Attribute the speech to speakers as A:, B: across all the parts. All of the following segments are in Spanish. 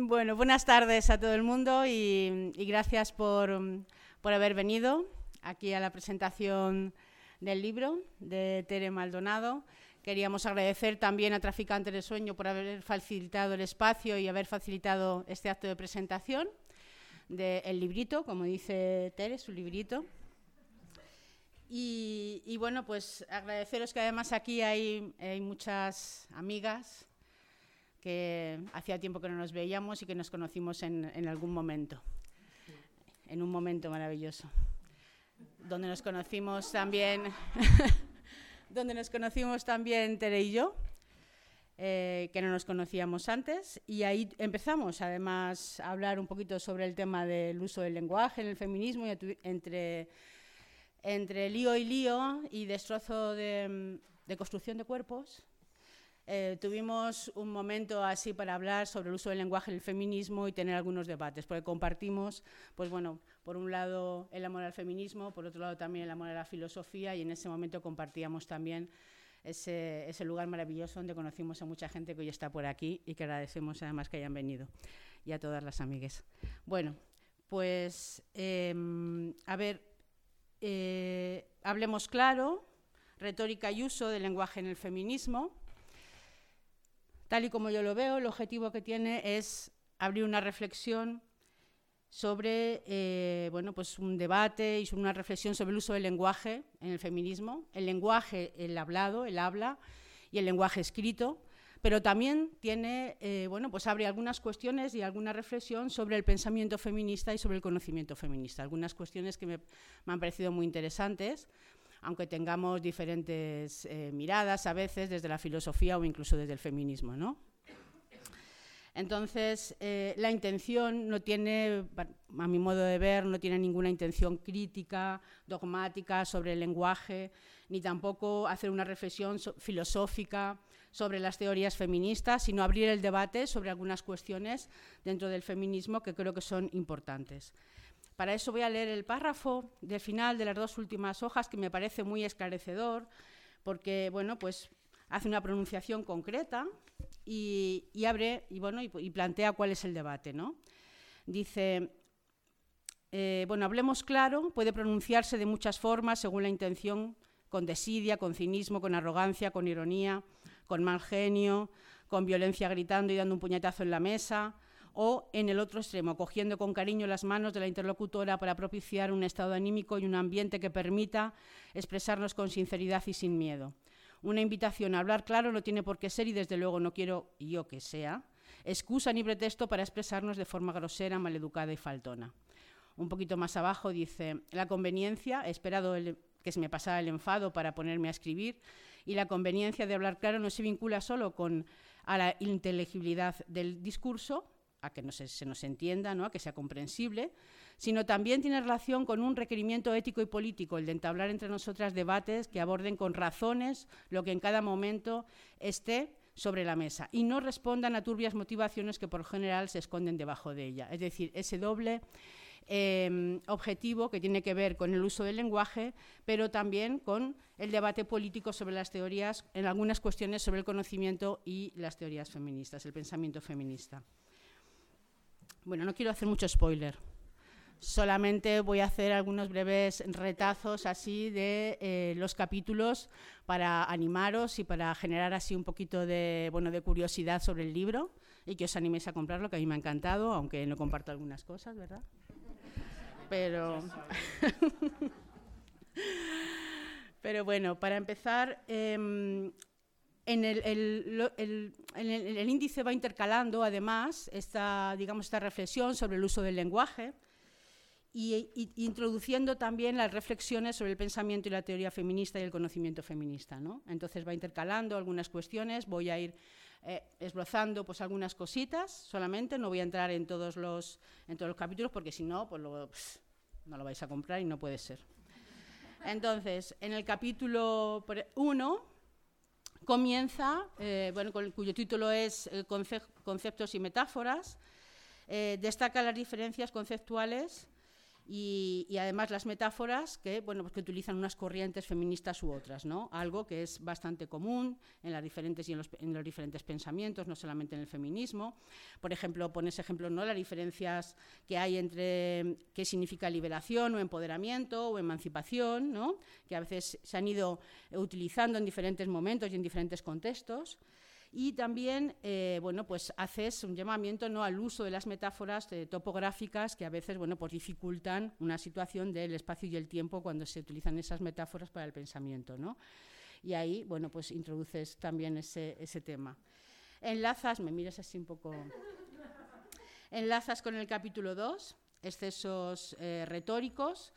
A: Bueno, buenas tardes a todo el mundo y, gracias por, haber venido aquí a la presentación del libro de Tere Maldonado. Queríamos agradecer también a Traficante de Sueño por haber facilitado el espacio y haber facilitado este acto de presentación del librito, como dice Tere, su librito. Y, bueno, pues agradeceros que además aquí hay, muchas amigas que hacía tiempo que no nos veíamos y que nos conocimos en, en algún momento, en un momento maravilloso, donde nos conocimos también, donde nos conocimos también Tere y yo, eh, que no nos conocíamos antes, y ahí empezamos además a hablar un poquito sobre el tema del uso del lenguaje en el feminismo entre entre lío y lío y destrozo de, construcción de cuerpos, eh, tuvimos un momento así para hablar sobre el uso del lenguaje en el feminismo y tener algunos debates, porque compartimos, pues bueno, por un lado el amor al feminismo, por otro lado también el amor a la filosofía y en ese momento compartíamos también ese, lugar maravilloso donde conocimos a mucha gente que hoy está por aquí y que agradecemos además que hayan venido y a todas las amigues. Bueno, pues em, a ver, eh, hablemos claro, retórica y uso del lenguaje en el feminismo. Tal y como yo lo veo, el objetivo que tiene es abrir una reflexión sobre eh, bueno, pues un debate y una reflexión sobre el uso del lenguaje en el feminismo, el lenguaje, el hablado, el habla y el lenguaje escrito, pero también tiene, eh, bueno, pues abre algunas cuestiones y alguna reflexión sobre el pensamiento feminista y sobre el conocimiento feminista, algunas cuestiones que me, han parecido muy interesantes, aunque tengamos diferentes eh, miradas a veces desde la filosofía o incluso desde el feminismo, ¿no? Entonces, eh, la intención no tiene, a mi modo de ver, no tiene ninguna intención crítica, dogmática sobre el lenguaje, ni tampoco hacer una reflexión filosófica sobre las teorías feministas, sino abrir el debate sobre algunas cuestiones dentro del feminismo que creo que son importantes. Para eso voy a leer el párrafo del final de las dos últimas hojas que me parece muy esclarecedor, porque bueno, pues hace una pronunciación concreta y, abre y, bueno, y, plantea cuál es el debate. ¿no? Dice, eh, bueno, hablemos claro, puede pronunciarse de muchas formas según la intención, con desidia, con cinismo, con arrogancia, con ironía, con mal genio, con violencia gritando y dando un puñetazo en la mesa, o en el otro extremo, cogiendo con cariño las manos de la interlocutora para propiciar un estado anímico y un ambiente que permita expresarnos con sinceridad y sin miedo. Una invitación a hablar claro no tiene por qué ser, y desde luego no quiero yo que sea, excusa ni pretexto para expresarnos de forma grosera, maleducada y faltona. Un poquito más abajo dice, la conveniencia, he esperado que se me pasara el enfado para ponerme a escribir, y la conveniencia de hablar claro no se vincula solo con a la inteligibilidad del discurso, a que no se, nos entienda, ¿no? a que sea comprensible, sino también tiene relación con un requerimiento ético y político, el de entablar entre nosotras debates que aborden con razones lo que en cada momento esté sobre la mesa y no respondan a turbias motivaciones que por general se esconden debajo de ella. Es decir, ese doble Em, objetivo que tiene que ver con el uso del lenguaje, pero también con el debate político sobre las teorías, en algunas cuestiones sobre el conocimiento y las teorías feministas, el pensamiento feminista. Bueno, no quiero hacer mucho spoiler. Solamente voy a hacer algunos breves retazos así de eh, los capítulos para animaros y para generar así un poquito de, bueno, de curiosidad sobre el libro y que os animéis a comprarlo, que a mí me ha encantado, aunque no comparto algunas cosas, ¿verdad? pero... pero bueno, para empezar, em, en el, índice va intercalando además esta, digamos, esta reflexión sobre el uso del lenguaje y, introduciendo también las reflexiones sobre el pensamiento y la teoría feminista y el conocimiento feminista. ¿no? Entonces va intercalando algunas cuestiones, voy a ir eh, esbozando pues, algunas cositas solamente, no voy a entrar en todos los, en todos los capítulos porque si no, pues luego no lo vais a comprar y no puede ser. Entonces, en el capítulo 1 comienza, eh, bueno, cuyo título es eh, Conceptos y Metáforas, destaca las diferencias conceptuales Y, además las metáforas que, bueno, pues que utilizan unas corrientes feministas u otras, ¿no? Algo que es bastante común en, las diferentes y en los, diferentes pensamientos, no solamente en el feminismo. Por ejemplo, pones ejemplo, ¿no? Las diferencias que hay entre qué significa liberación o empoderamiento o emancipación, ¿no? Que a veces se han ido utilizando en diferentes momentos y en diferentes contextos. Y también, eh, bueno, pues haces un llamamiento ¿no? al uso de las metáforas eh, topográficas que a veces, bueno, pues dificultan una situación del espacio y el tiempo cuando se utilizan esas metáforas para el pensamiento, ¿no? Y ahí, bueno, pues introduces también ese, tema. Enlazas, me miras así un poco... Enlazas con el capítulo 2, excesos eh, retóricos,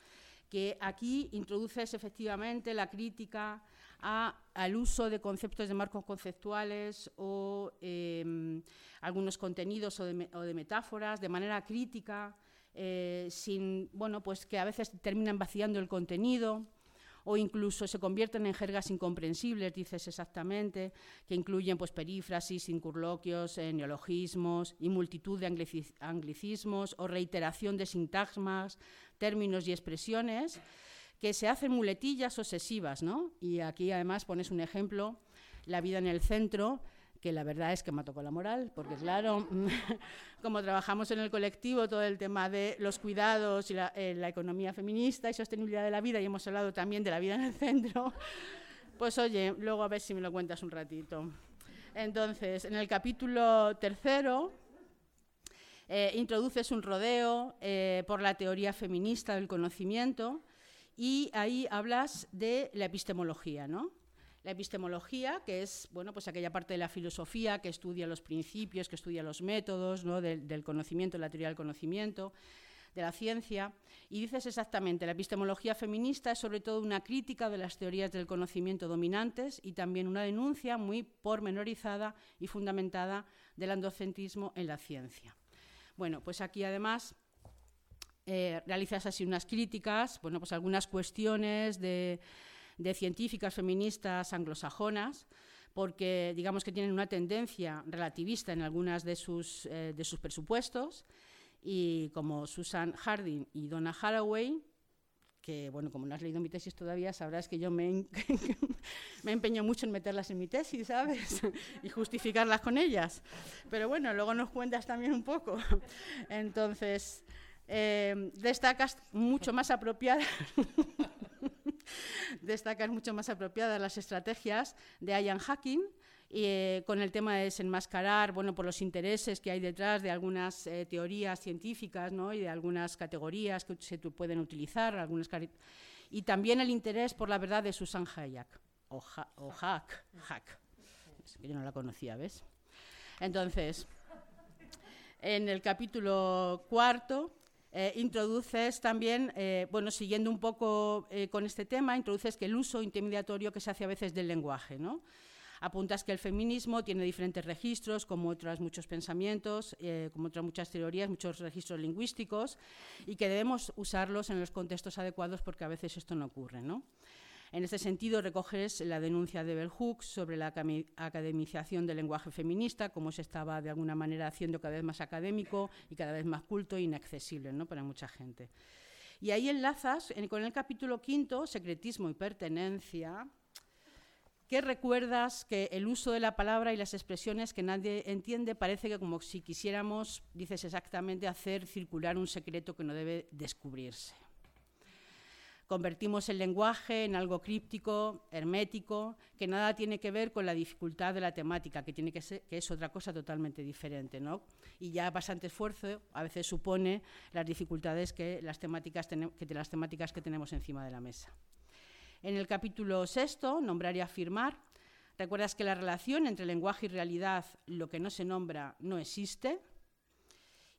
A: que aquí introduces efectivamente la crítica al uso de conceptos de marcos conceptuales o em, algunos contenidos o de, metáforas de manera crítica, eh, sin, bueno, pues que a veces terminan vaciando el contenido o incluso se convierten en jergas incomprensibles, dices exactamente, que incluyen pues, perífrasis, incurloquios, eh, neologismos y multitud de anglicismos o reiteración de sintagmas, términos y expresiones que se hacen muletillas obsesivas, ¿no? Y aquí además pones un ejemplo, la vida en el centro, que la verdad es que me tocado la moral, porque claro, como trabajamos en el colectivo, todo el tema de los cuidados y eh, la, economía feminista y sostenibilidad de la vida, y hemos hablado también de la vida en el centro, pues oye, luego a ver si me lo cuentas un ratito. Entonces, en el capítulo tercero, eh, introduces un rodeo eh, por la teoría feminista del conocimiento, y ahí hablas de la epistemología, ¿no? La epistemología, que es bueno, pues aquella parte de la filosofía que estudia los principios, que estudia los métodos ¿no? del, conocimiento, la teoría del conocimiento, de la ciencia, y dices exactamente, la epistemología feminista es sobre todo una crítica de las teorías del conocimiento dominantes y también una denuncia muy pormenorizada y fundamentada del androcentismo en la ciencia. Bueno, pues aquí además eh, realizas así unas críticas, bueno, pues algunas cuestiones de, científicas feministas anglosajonas, porque digamos que tienen una tendencia relativista en algunas de sus, eh, de sus presupuestos, y como Susan Harding y Donna Haraway, que, bueno, como no has leído mi tesis todavía, sabrás que yo me, me empeño mucho en meterlas en mi tesis, ¿sabes? y justificarlas con ellas. Pero bueno, luego nos cuentas también un poco. Entonces, eh, destacas mucho más apropiadas destacas mucho más apropiadas las estrategias de Ian Hacking eh, con el tema de desenmascarar bueno, por los intereses que hay detrás de algunas eh, teorías científicas ¿no? y de alguas categorías que se pueden utilizar, algunas y también el interés por la verdad de Susan Hayek, o, Hack, Hack, que yo no la conocía, ¿ves? Entonces, en el capítulo cuarto eh, introduces también, eh, bueno, siguiendo un poco eh, con este tema, introduces que el uso intimidatorio que se hace a veces del lenguaje, ¿no? Apuntas que el feminismo tiene diferentes registros, como otros muchos pensamientos, como otras muchas teorías, muchos registros lingüísticos, y que debemos usarlos en los contextos adecuados porque a veces esto no ocurre, ¿no? En este sentido, recoges la denuncia de Bell Hooks sobre la academización del lenguaje feminista, cómo se estaba de alguna manera haciendo cada vez más académico y cada vez más culto e inaccesible ¿no? para mucha gente. Y ahí enlazas con el capítulo quinto, secretismo y pertenencia, ¿Qué recuerdas que el uso de la palabra y las expresiones que nadie entiende parece que como si quisiéramos, dices exactamente, hacer circular un secreto que no debe descubrirse? Convertimos el lenguaje en algo críptico, hermético, que nada tiene que ver con la dificultad de la temática, que, tiene que, ser, que es otra cosa totalmente diferente. ¿no? Y ya bastante esfuerzo a veces supone las dificultades que las temáticas, que las temáticas que tenemos encima de la mesa. En el capítulo sexto, nombrar y afirmar, recuerdas que la relación entre lenguaje y realidad, lo que no se nombra, no existe.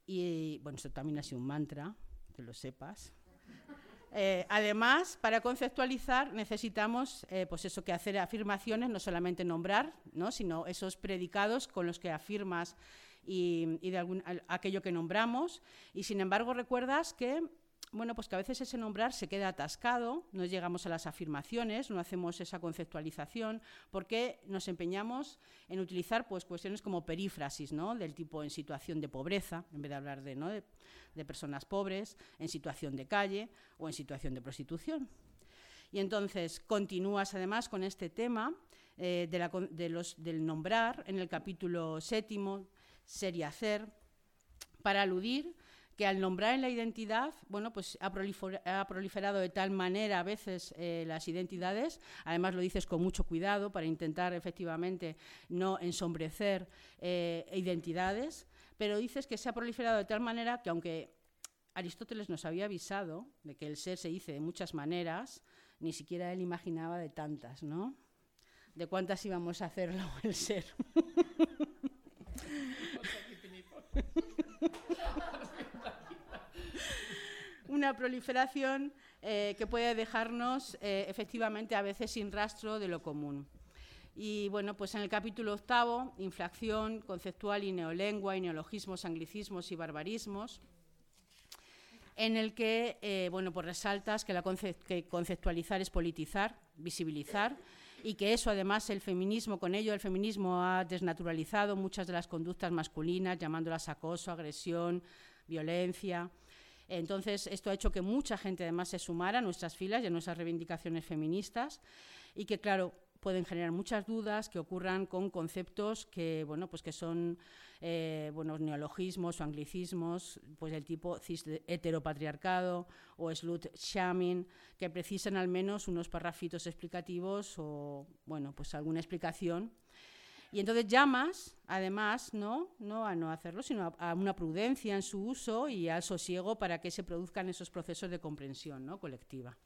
A: Y bueno, esto también ha sido un mantra, que lo sepas. Eh, además, para conceptualizar necesitamos eh, pues eso, que hacer afirmaciones, no solamente nombrar, ¿no? sino esos predicados con los que afirmas y, de algún, aquello que nombramos. Y sin embargo, recuerdas que bueno, pues que a veces ese nombrar se queda atascado, no llegamos a las afirmaciones, no hacemos esa conceptualización, porque nos empeñamos en utilizar pues, cuestiones como perífrasis, ¿no? del tipo en situación de pobreza, en vez de hablar de, ¿no? de, personas pobres, en situación de calle o en situación de prostitución. Y entonces continúas además con este tema eh, de los, del nombrar en el capítulo séptimo, ser y hacer, para aludir que al nombrar en la identidad, bueno, pues ha, proliferado de tal manera a veces eh, las identidades, además lo dices con mucho cuidado para intentar efectivamente no ensombrecer eh, identidades, pero dices que se ha proliferado de tal manera que aunque Aristóteles nos había avisado de que el ser se dice de muchas maneras, ni siquiera él imaginaba de tantas, ¿no? De cuántas íbamos a hacerlo el ser. una proliferación eh, que puede dejarnos eh, efectivamente a veces sin rastro de lo común. Y bueno, pues en el capítulo octavo, inflación conceptual y neolengua y neologismos, anglicismos y barbarismos, en el que eh, bueno, pues resaltas que, la que conceptualizar es politizar, visibilizar, y que eso además el feminismo, con ello el feminismo ha desnaturalizado muchas de las conductas masculinas, llamándolas acoso, agresión, violencia. Entonces, esto ha hecho que mucha gente además se sumara a nuestras filas y a nuestras reivindicaciones feministas y que, claro, pueden generar muchas dudas que ocurran con conceptos que, bueno, pues que son eh, neologismos o anglicismos, pues del tipo heteropatriarcado o slut shaming, que precisan al menos unos parrafitos explicativos o, bueno, pues alguna explicación y entonces llamas, además, ¿no? no a no hacerlo, sino a, una prudencia en su uso y al sosiego para que se produzcan esos procesos de comprensión ¿no? colectiva.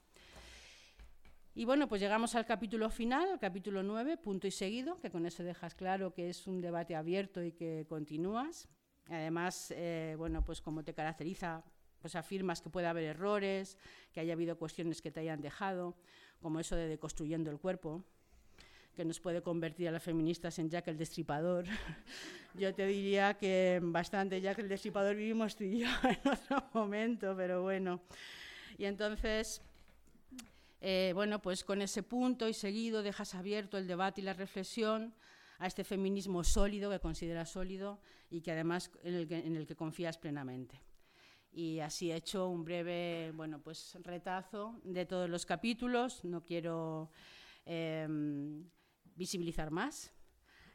A: Y bueno, pues llegamos al capítulo final, al capítulo 9, punto y seguido, que con eso dejas claro que es un debate abierto y que continúas. Además, eh, bueno, pues como te caracteriza, pues afirmas que puede haber errores, que haya habido cuestiones que te hayan dejado, como eso de deconstruyendo el cuerpo, que nos puede convertir a las feministas en Jack el Destripador. Yo te diría que bastante Jack el Destripador vivimos tú y yo en otro momento, pero bueno. Y entonces, eh, bueno, pues con ese punto y seguido dejas abierto el debate y la reflexión a este feminismo sólido, que consideras sólido y que además en el que, confías plenamente. Y así he hecho un breve, bueno, pues retazo de todos los capítulos. No quiero eh, visibilizar más.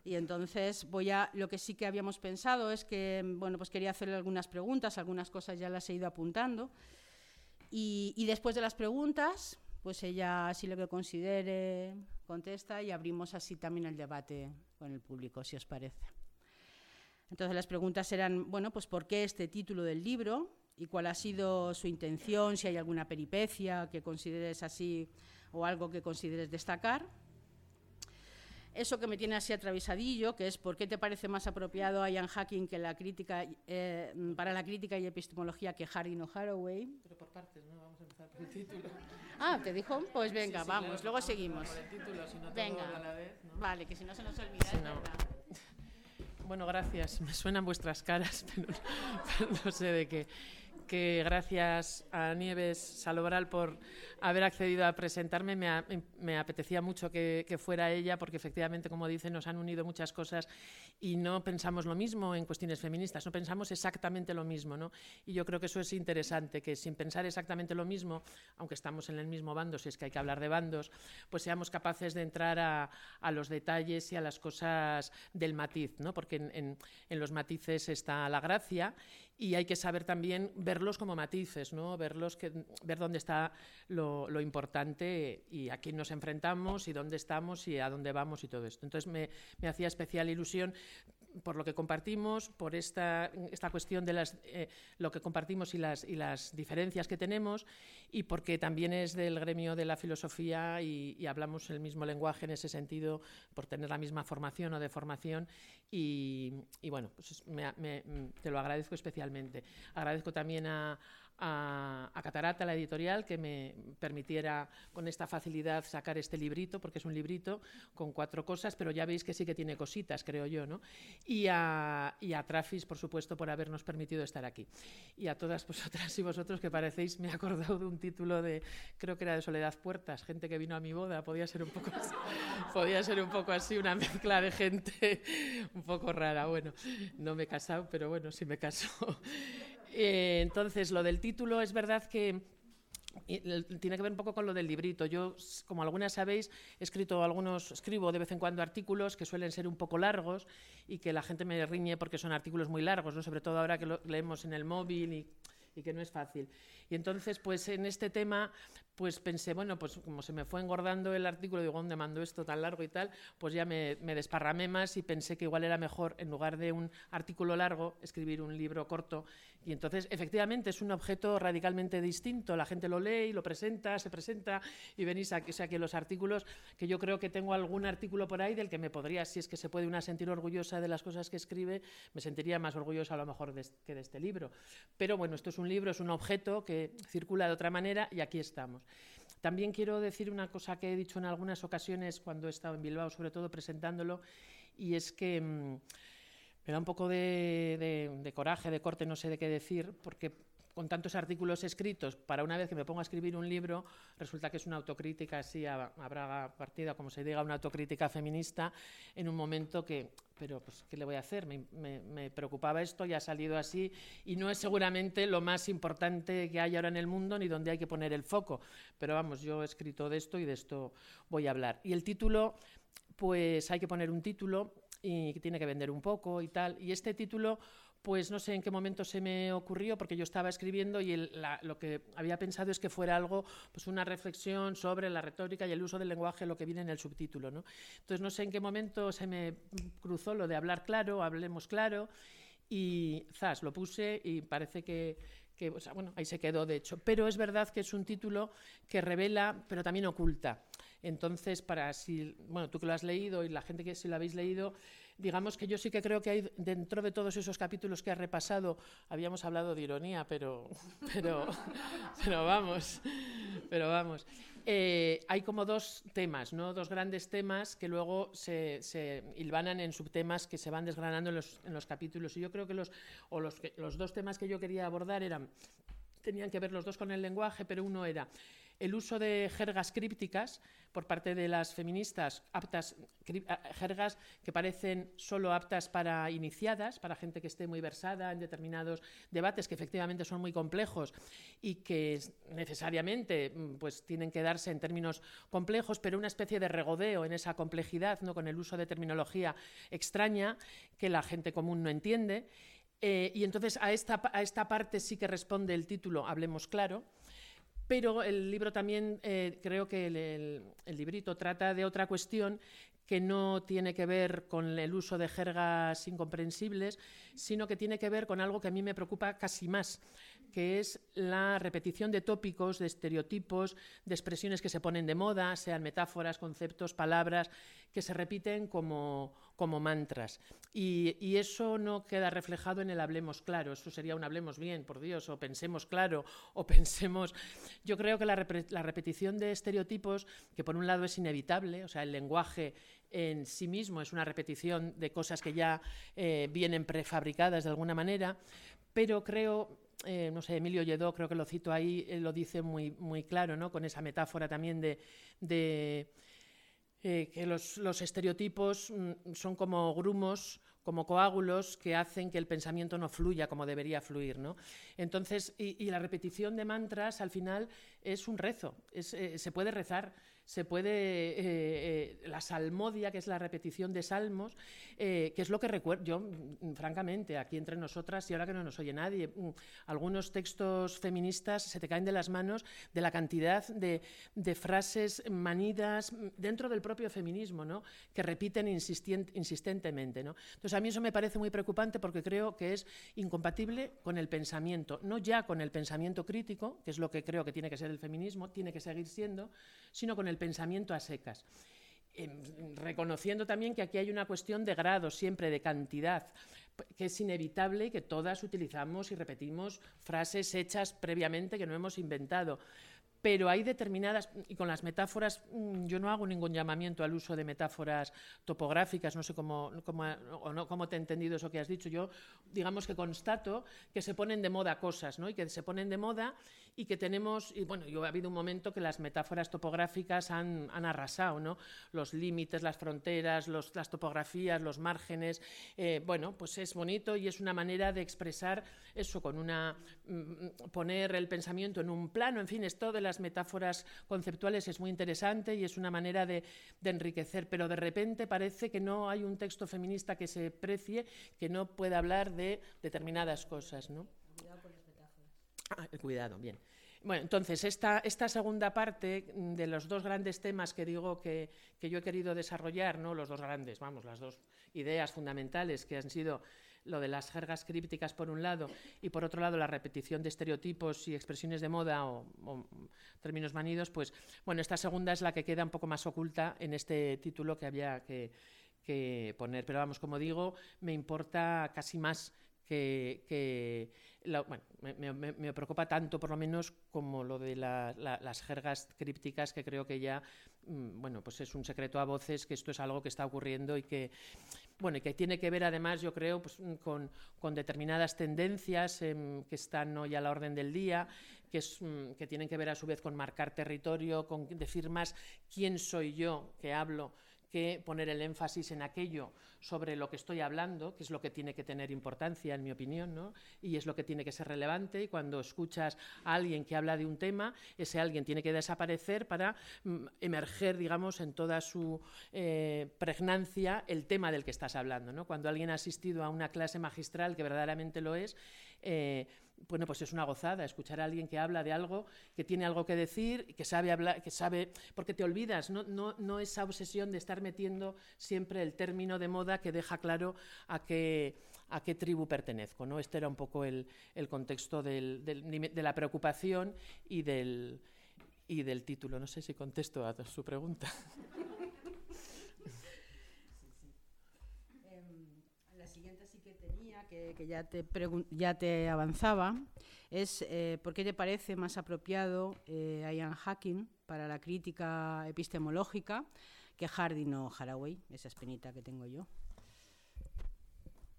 A: Y entonces voy a, lo que sí que habíamos pensado es que, bueno, pues quería hacerle algunas preguntas, algunas cosas ya las he ido apuntando. Y, después de las preguntas, pues ella, si lo que considere, contesta y abrimos así también el debate con el público, si os parece. Entonces las preguntas eran, bueno, pues por qué este título del libro y cuál ha sido su intención, si hay alguna peripecia que consideres así o algo que consideres destacar eso que me tiene así atravesadillo, que es por qué te parece más apropiado Ian Hacking que la crítica, eh, para la crítica y epistemología que Harding o Haraway.
B: Pero por partes, ¿no? Vamos a empezar por el título.
A: Ah, ¿te dijo? Pues venga, vamos, luego seguimos.
B: Por el título, si no
A: venga.
B: a la vez, ¿no?
A: Vale, que si no se nos olvida,
B: Bueno, gracias. Me suenan vuestras caras, pero no sé de qué que gracias a Nieves Salobral por haber accedido a presentarme. Me, apetecía mucho que, fuera ella porque efectivamente, como dice, nos han unido muchas cosas y no pensamos lo mismo en cuestiones feministas, no pensamos exactamente lo mismo. ¿no? Y yo creo que eso es interesante, que sin pensar exactamente lo mismo, aunque estamos en el mismo bando, si es que hay que hablar de bandos, pues seamos capaces de entrar a, los detalles y a las cosas del matiz, ¿no? porque en, en los matices está la gracia y hay que saber también verlos como matices, ¿no? verlos que, ver dónde está lo, importante y a quién nos enfrentamos y dónde estamos y a dónde vamos y todo esto. Entonces me, me hacía especial ilusión por lo que compartimos, por esta, esta cuestión de las, eh, lo que compartimos y las, y las diferencias que tenemos, y porque también es del gremio de la filosofía y, hablamos el mismo lenguaje en ese sentido, por tener la misma formación o de formación, y, bueno, pues te lo agradezco especialmente. Agradezco también a, a, Catarata, la editorial, que me permitiera con esta facilidad sacar este librito, porque es un librito con cuatro cosas, pero ya veis que sí que tiene cositas, creo yo, ¿no? Y a, y a Trafis, por supuesto, por habernos permitido estar aquí. Y a todas vosotras y vosotros que parecéis, me he acordado de un título de, creo que era de Soledad Puertas, gente que vino a mi boda, podía ser un poco así, podía ser un poco así, una mezcla de gente un poco rara. Bueno, no me he casado, pero bueno, sí me caso. Eh, entonces, lo del título es verdad que tiene que ver un poco con lo del librito. Yo, como algunas sabéis, he escrito algunos, escribo de vez en cuando artículos que suelen ser un poco largos y que la gente me riñe porque son artículos muy largos, ¿no? sobre todo ahora que lo leemos en el móvil y, y que no es fácil. Y entonces, pues en este tema, pues pensé, bueno, pues como se me fue engordando el artículo, digo, ¿dónde mando esto tan largo y tal? Pues ya me, desparramé más y pensé que igual era mejor, en lugar de un artículo largo, escribir un libro corto. Y entonces, efectivamente, es un objeto radicalmente distinto. La gente lo lee y lo presenta, se presenta y venís aquí. O sea, que los artículos, que yo creo que tengo algún artículo por ahí del que me podría, si es que se puede una sentir orgullosa de las cosas que escribe, me sentiría más orgullosa a lo mejor que de este libro. Pero bueno, esto es un libro, es un objeto que circula de otra manera y aquí estamos. También quiero decir una cosa que he dicho en algunas ocasiones cuando he estado en Bilbao, sobre todo presentándolo, y es que mm, me da un poco de, coraje, de corte, no sé de qué decir, porque con tantos artículos escritos, para una vez que me pongo a escribir un libro, resulta que es una autocrítica así a, Braga partida, como se diga, una autocrítica feminista, en un momento que pero pues, ¿qué le voy a hacer? Me, preocupaba esto y ha salido así y no es seguramente lo más importante que hay ahora en el mundo ni donde hay que poner el foco. Pero vamos, yo he escrito de esto y de esto voy a hablar. Y el título, pues hay que poner un título y tiene que vender un poco y tal. Y este título pues no sé en qué momento se me ocurrió, porque yo estaba escribiendo y lo que había pensado es que fuera algo, pues una reflexión sobre la retórica y el uso del lenguaje, lo que viene en el subtítulo. ¿no? Entonces no sé en qué momento se me cruzó lo de hablar claro, hablemos claro, y zas, lo puse y parece que, bueno, ahí se quedó de hecho. Pero es verdad que es un título que revela, pero también oculta. Entonces, para si, bueno, tú que lo has leído y la gente que si lo habéis leído, digamos que yo sí que creo que hay dentro de todos esos capítulos que has repasado, habíamos hablado de ironía, pero, pero, pero vamos, pero vamos. Eh, hay como dos temas, ¿no? dos grandes temas que luego se, se hilvanan en subtemas que se van desgranando en los, en los capítulos. Y yo creo que los, o los, los dos temas que yo quería abordar eran, tenían que ver los dos con el lenguaje, pero uno era el uso de jergas crípticas por parte de las feministas, aptas, jergas que parecen solo aptas para iniciadas, para gente que esté muy versada en determinados debates que efectivamente son muy complejos y que necesariamente mm, pues, tienen que darse en términos complejos, pero una especie de regodeo en esa complejidad, ¿no? con el uso de terminología extraña que la gente común no entiende. Eh, y entonces a esta, a esta parte sí que responde el título Hablemos claro pero el libro también, eh, creo que el, librito trata de otra cuestión que no tiene que ver con el uso de jergas incomprensibles, sino que tiene que ver con algo que a mí me preocupa casi más, que es la repetición de tópicos, de estereotipos, de expresiones que se ponen de moda, sean metáforas, conceptos, palabras, que se repiten como, como mantras. Y, eso no queda reflejado en el hablemos claro, eso sería un hablemos bien, por Dios, o pensemos claro, o pensemos... Yo creo que la, repetición de estereotipos, que por un lado es inevitable, o sea, el lenguaje en sí mismo es una repetición de cosas que ya eh, vienen prefabricadas de alguna manera, pero creo eh, no sé, Emilio Lledó, creo que lo cito ahí, lo dice muy, muy claro, ¿no? Con esa metáfora también de, eh, que los, estereotipos mm, son como grumos, como coágulos que hacen que el pensamiento no fluya como debería fluir. ¿no? Entonces, y, la repetición de mantras al final es un rezo, eh, se puede rezar se puede, eh, eh, la salmodia, que es la repetición de salmos, eh, que es lo que recuerdo, yo, mm, francamente, aquí entre nosotras, y ahora que no nos oye nadie, mm, algunos textos feministas se te caen de las manos de la cantidad de, frases manidas mm, dentro del propio feminismo, ¿no? que repiten insistentemente. ¿no? Entonces, a mí eso me parece muy preocupante porque creo que es incompatible con el pensamiento, no ya con el pensamiento crítico, que es lo que creo que tiene que ser el feminismo, tiene que seguir siendo, sino con el pensamiento a secas. Em, reconociendo también que aquí hay una cuestión de grado, siempre de cantidad. que es inevitable que todas utilizamos y repetimos frases hechas previamente que no hemos inventado pero hay determinadas, y con las metáforas, mm, yo no hago ningún llamamiento al uso de metáforas topográficas, no sé cómo, cómo, te he entendido eso que has dicho, yo digamos que constato que se ponen de moda cosas, ¿no? y que se ponen de moda y que tenemos, y bueno, ha habido un momento que las metáforas topográficas han, arrasado, ¿no? Los límites, las fronteras, las topografías, los márgenes, eh, bueno, pues es bonito y es una manera de expresar eso con una, mm, poner el pensamiento en un plano, en fin, esto de las metáforas conceptuales es muy interesante y es una manera de, de enriquecer, pero de repente parece que no hay un texto feminista que se precie, que no pueda hablar de determinadas cosas, ¿no? Ah, cuidado, bien. Bueno, entonces, esta, esta, segunda parte de los dos grandes temas que digo que, que, yo he querido desarrollar, ¿no? los dos grandes, vamos, las dos ideas fundamentales que han sido lo de las jergas crípticas por un lado y por otro lado la repetición de estereotipos y expresiones de moda o, términos manidos, pues bueno, esta segunda es la que queda un poco más oculta en este título que había que, que poner. Pero vamos, como digo, me importa casi más que, me, preocupa tanto, por lo menos, como lo de las jergas crípticas, que creo que ya, mm, bueno, pues es un secreto a voces que esto es algo que está ocurriendo y que, bueno, y que tiene que ver, además, yo creo, pues, mm, con, determinadas tendencias em, que están hoy a la orden del día, que, mm, que tienen que ver, a su vez, con marcar territorio, con decir más quién soy yo que hablo que poner el énfasis en aquello sobre lo que estoy hablando, que es lo que tiene que tener importancia, en mi opinión, ¿no? y es lo que tiene que ser relevante. Y cuando escuchas a alguien que habla de un tema, ese alguien tiene que desaparecer para mm, emerger, digamos, en toda su eh, pregnancia el tema del que estás hablando. ¿no? Cuando alguien ha asistido a una clase magistral, que verdaderamente lo es, eh, bueno, pues es una gozada escuchar a alguien que habla de algo, que tiene algo que decir, que sabe hablar, que sabe, porque te olvidas, no, no, no esa obsesión de estar metiendo siempre el término de moda que deja claro a qué, a qué tribu pertenezco. ¿no? Este era un poco el, el contexto del, de la preocupación y del, y del título. No sé si contesto a su pregunta.
A: que, ya, te ya te avanzaba es eh, por qué te parece más apropiado eh, Ian Hacking para la crítica epistemológica que Harding o Haraway, esa espinita que tengo yo.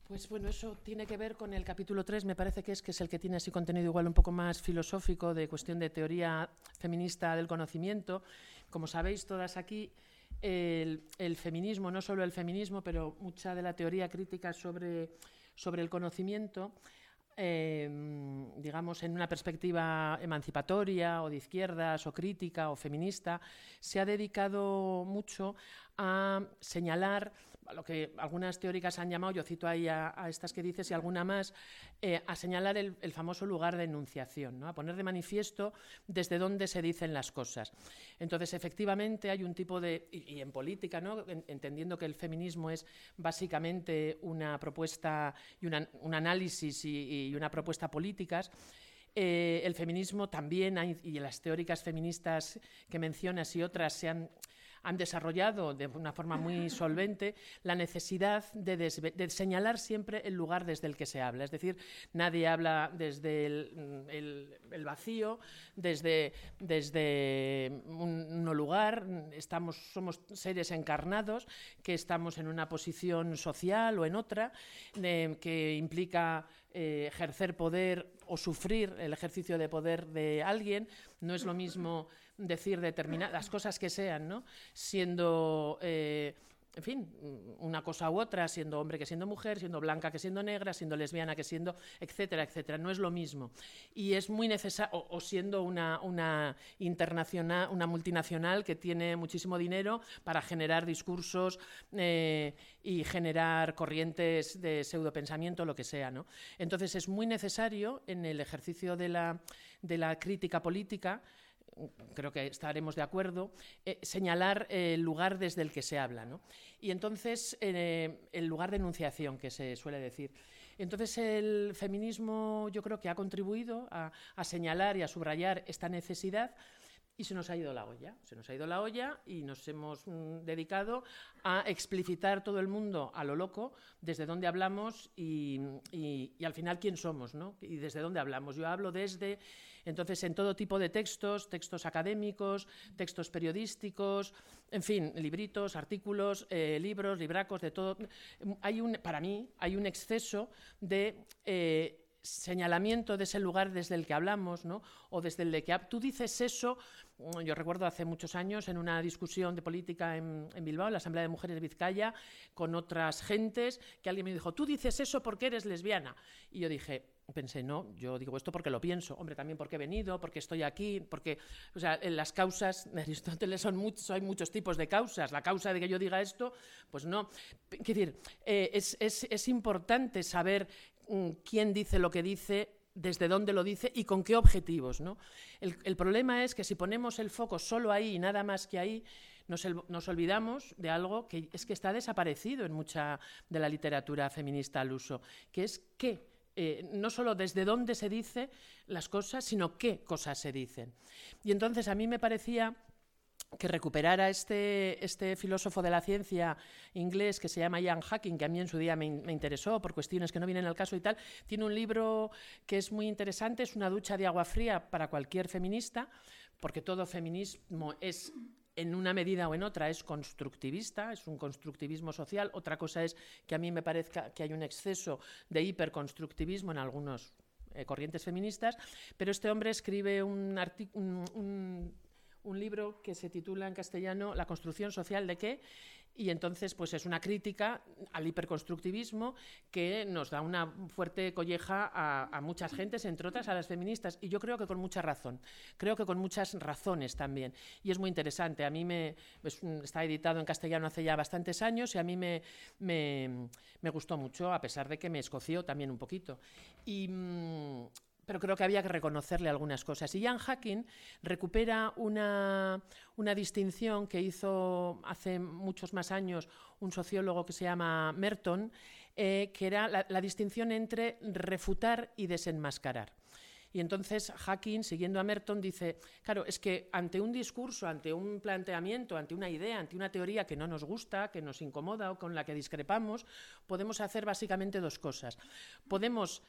B: Pues bueno, eso tiene que ver con el capítulo 3, me parece que es, que es el que tiene así contenido igual un poco más filosófico de cuestión de teoría feminista del conocimiento. Como sabéis todas aquí, el feminismo, no solo el feminismo, pero mucha de la teoría crítica sobre sobre el conocimiento, em, digamos, en una perspectiva emancipatoria o de izquierdas o crítica o feminista, se ha dedicado mucho a señalar lo que algunas teóricas han llamado, yo cito ahí a, estas que dices y alguna más, eh, a señalar el, famoso lugar de enunciación, ¿no? a poner de manifiesto desde dónde se dicen las cosas. Entonces, efectivamente, hay un tipo de, y, en política, ¿no? entendiendo que el feminismo es básicamente una propuesta y un análisis y, una propuesta políticas, eh, el feminismo también, y las teóricas feministas que mencionas y otras se han han desarrollado de una forma muy solvente la necesidad de, señalar siempre el lugar desde el que se habla. Es decir, nadie habla desde el, vacío, desde, desde un, lugar, estamos, somos seres encarnados que estamos en una posición social o en otra que implica eh, ejercer poder o sufrir el ejercicio de poder de alguien. No es lo mismo decir determinadas cosas que sean, ¿no? Siendo, eh, en fin, una cosa u otra, siendo hombre que siendo mujer, siendo blanca que siendo negra, siendo lesbiana que siendo, etcétera, etcétera. No es lo mismo. Y es muy necesario, o, siendo una, una, internacional, una multinacional que tiene muchísimo dinero para generar discursos eh, y generar corrientes de pseudopensamiento, lo que sea, ¿no? Entonces es muy necesario en el ejercicio de la, de la crítica política creo que estaremos de acuerdo, eh, señalar el lugar desde el que se habla. ¿no? Y entonces, eh, el lugar de enunciación, que se suele decir. Entonces, el feminismo yo creo que ha contribuido a, señalar y a subrayar esta necesidad y se nos ha ido la olla. Se nos ha ido la olla y nos hemos mm, dedicado a explicitar todo el mundo a lo loco, desde dónde hablamos y, al final quién somos, ¿no? Y desde dónde hablamos. Yo hablo desde, entonces, en todo tipo de textos, textos académicos, textos periodísticos, en fin, libritos, artículos, eh, libros, libracos, de todo. Hay un, para mí hay un exceso de... Eh, señalamiento de ese lugar desde el que hablamos, ¿no? o desde el de que tú dices eso, mm, yo recuerdo hace muchos años en una discusión de política en, Bilbao, en la Asamblea de Mujeres de Vizcaya, con otras gentes, que alguien me dijo, tú dices eso porque eres lesbiana. Y yo dije, pensé, no, yo digo esto porque lo pienso, hombre, también porque he venido, porque estoy aquí, porque, o sea, en las causas de Aristóteles son muchos, hay muchos tipos de causas. La causa de que yo diga esto, pues no. Quiero decir, eh, es, es, es importante saber quién dice lo que dice, desde dónde lo dice y con qué objetivos. ¿no? El, problema es que si ponemos el foco solo ahí y nada más que ahí, nos, nos, olvidamos de algo que es que está desaparecido en mucha de la literatura feminista al uso, que es qué. Eh, no solo desde dónde se dice las cosas, sino qué cosas se dicen. Y entonces a mí me parecía que recuperara este, este, filósofo de la ciencia inglés que se llama Ian Hacking, que a mí en su día me, interesó por cuestiones que no vienen al caso y tal, tiene un libro que es muy interesante, es una ducha de agua fría para cualquier feminista, porque todo feminismo es en una medida o en otra es constructivista, es un constructivismo social. Otra cosa es que a mí me parezca que hay un exceso de hiperconstructivismo en algunos eh, corrientes feministas, pero este hombre escribe un, un un libro que se titula en castellano La construcción social de qué y entonces pues es una crítica al hiperconstructivismo que nos da una fuerte colleja a, muchas gentes, entre otras a las feministas, y yo creo que con mucha razón, creo que con muchas razones también, y es muy interesante. A mí me está editado en castellano hace ya bastantes años y a mí me, me, gustó mucho, a pesar de que me escoció también un poquito. Mm, pero creo que había que reconocerle algunas cosas. Y Jan Hacking recupera una, distinción que hizo hace muchos más años un sociólogo que se llama Merton, eh, que era la, distinción entre refutar y desenmascarar. Y entonces Hacking, siguiendo a Merton, dice, claro, es que ante un discurso, ante un planteamiento, ante una idea, ante una teoría que no nos gusta, que nos incomoda o con la que discrepamos, podemos hacer básicamente dos cosas. Podemos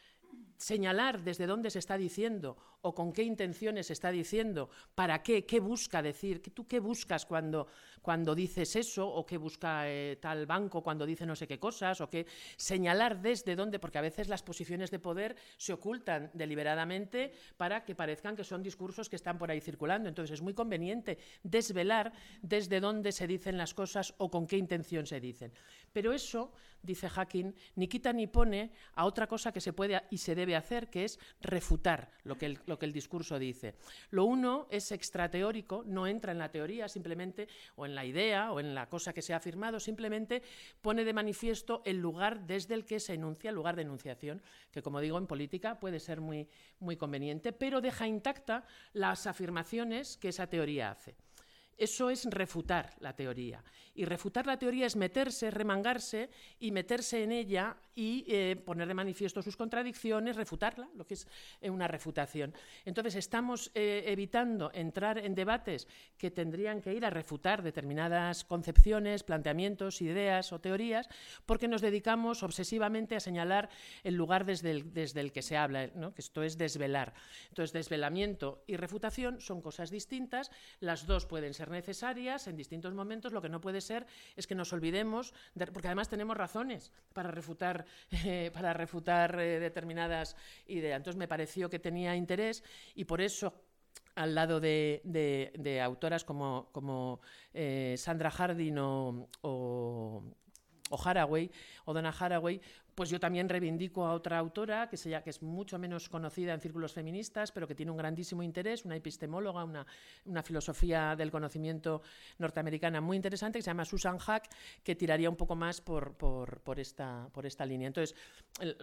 B: señalar desde dónde se está diciendo o con qué intenciones se está diciendo, para qué, qué busca decir, tú qué buscas cuando, cuando dices eso o qué busca eh, tal banco cuando dice no sé qué cosas o qué señalar desde dónde, porque a veces las posiciones de poder se ocultan deliberadamente para que parezcan que son discursos que están por ahí circulando. Entonces es muy conveniente desvelar desde dónde se dicen las cosas o con qué intención se dicen. Pero eso, dice Hacking, ni quita ni pone a otra cosa que se puede y se debe hacer, que es refutar lo que el, lo que el discurso dice. Lo uno es extrateórico, no entra en la teoría simplemente, o en la idea, o en la cosa que se ha afirmado, simplemente pone de manifiesto el lugar desde el que se enuncia, el lugar de enunciación, que como digo en política puede ser muy, muy conveniente, pero deja intacta las afirmaciones que esa teoría hace. Eso es refutar la teoría. Y refutar la teoría es meterse, remangarse y meterse en ella y eh, poner de manifiesto sus contradicciones, refutarla, lo que es eh, una refutación. Entonces, estamos eh, evitando entrar en debates que tendrían que ir a refutar determinadas concepciones, planteamientos, ideas o teorías, porque nos dedicamos obsesivamente a señalar el lugar desde el, que se habla, que esto es desvelar. Entonces, desvelamiento y refutación son cosas distintas, las dos pueden ser necesarias en distintos momentos, lo que no puede ser es que nos olvidemos, porque además tenemos razones para refutar, eh, para refutar eh, determinadas ideas. Entonces me pareció que tenía interés y por eso al lado de, autoras como, como eh, Sandra Hardin o, o, o Haraway, o Donna Haraway, pues yo también reivindico a otra autora que, que es mucho menos conocida en círculos feministas, pero que tiene un grandísimo interés, una epistemóloga, una, filosofía del conocimiento norteamericana muy interesante, que se llama Susan Hack, que tiraría un poco más por, esta, por esta línea. Entonces,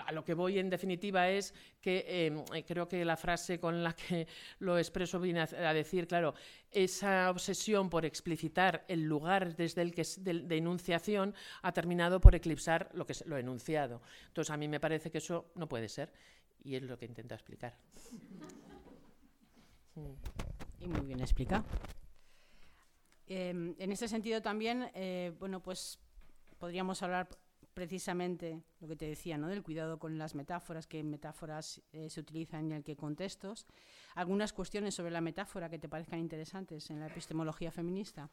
B: a lo que voy en definitiva es que em, creo que la frase con la que lo expreso viene a, decir, claro, esa obsesión por explicitar el lugar desde el que de enunciación ha terminado por eclipsar lo que es lo enunciado. Entonces, a mí me parece que eso no puede ser y es lo que intento explicar.
A: Y muy bien explicado. Em, en ese sentido también, eh, bueno, pues podríamos hablar precisamente lo que te decía, ¿no? del cuidado con las metáforas, qué metáforas eh, se utilizan y en qué contextos. Algunas cuestiones sobre la metáfora que te parezcan interesantes en la epistemología feminista.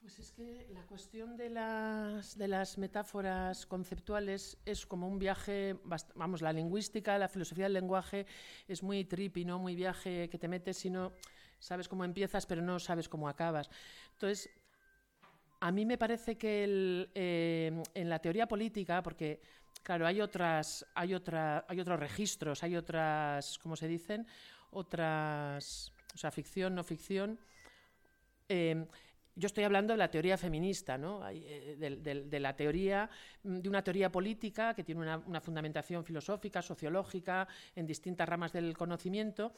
B: Pues es que la cuestión de las, de las metáforas conceptuales es como un viaje, vamos, la lingüística, la filosofía del lenguaje es muy trippy, ¿no? Muy viaje que te metes y no sabes cómo empiezas, pero no sabes cómo acabas. Entonces, a mí me parece que eh, en la teoría política, porque claro, hay otras, hay otra, hay otros registros, hay otras, ¿cómo se dicen? Otras, o sea, ficción, no ficción. Eh, yo estoy hablando de la teoría feminista, ¿no? Eh, de, la teoría, mm, de una teoría política que tiene una, fundamentación filosófica, sociológica, en distintas ramas del conocimiento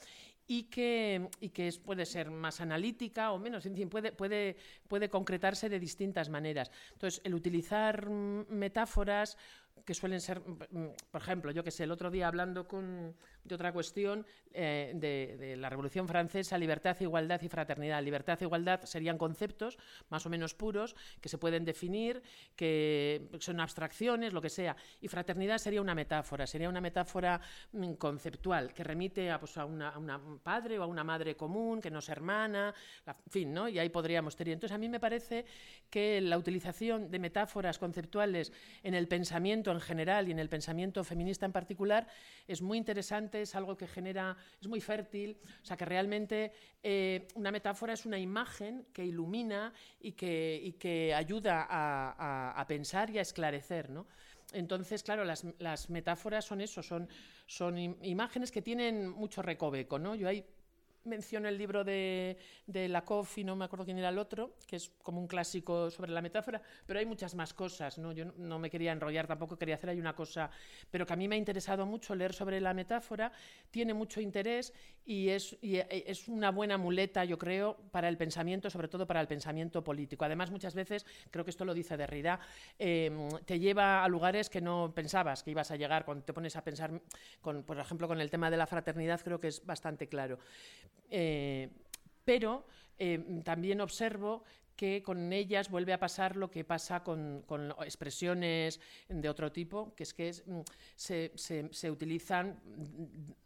B: y que, y que puede ser más analítica o menos, en fin, puede, puede, puede concretarse de distintas maneras. Entonces, el utilizar mm, metáforas que suelen ser, mm, por ejemplo, yo que sé, el otro día hablando con, de otra cuestión eh, de, la Revolución Francesa, libertad, igualdad y fraternidad. Libertad e igualdad serían conceptos más o menos puros que se pueden definir, que son abstracciones, lo que sea. Y fraternidad sería una metáfora, sería una metáfora mm, conceptual que remite a, pues, una, un padre o a una madre común, que nos hermana, en fin, ¿no? Y ahí podríamos tener. Entonces, a mí me parece que la utilización de metáforas conceptuales en el pensamiento en general y en el pensamiento feminista en particular es muy interesante, es algo que genera, es muy fértil, o sea que realmente eh, una metáfora es una imagen que ilumina y que, que ayuda a, pensar y a esclarecer, ¿no? Entonces, claro, las, metáforas son eso, son, son imágenes que tienen mucho recoveco, ¿no? Yo hay menciono el libro de, de Lakoff y no me acuerdo quién era el otro, que es como un clásico sobre la metáfora, pero hay muchas más cosas, ¿no? Yo no me quería enrollar, tampoco quería hacer ahí una cosa, pero que a mí me ha interesado mucho leer sobre la metáfora, tiene mucho interés y es, e, es una buena muleta, yo creo, para el pensamiento, sobre todo para el pensamiento político. Además, muchas veces, creo que esto lo dice Derrida, em, te lleva a lugares que no pensabas que ibas a llegar, cuando te pones a pensar, con, por ejemplo, con el tema de la fraternidad, creo que es bastante claro. Eh, pero eh, también observo que con ellas vuelve a pasar lo que pasa con, expresiones de otro tipo, que es que mm, se, utilizan,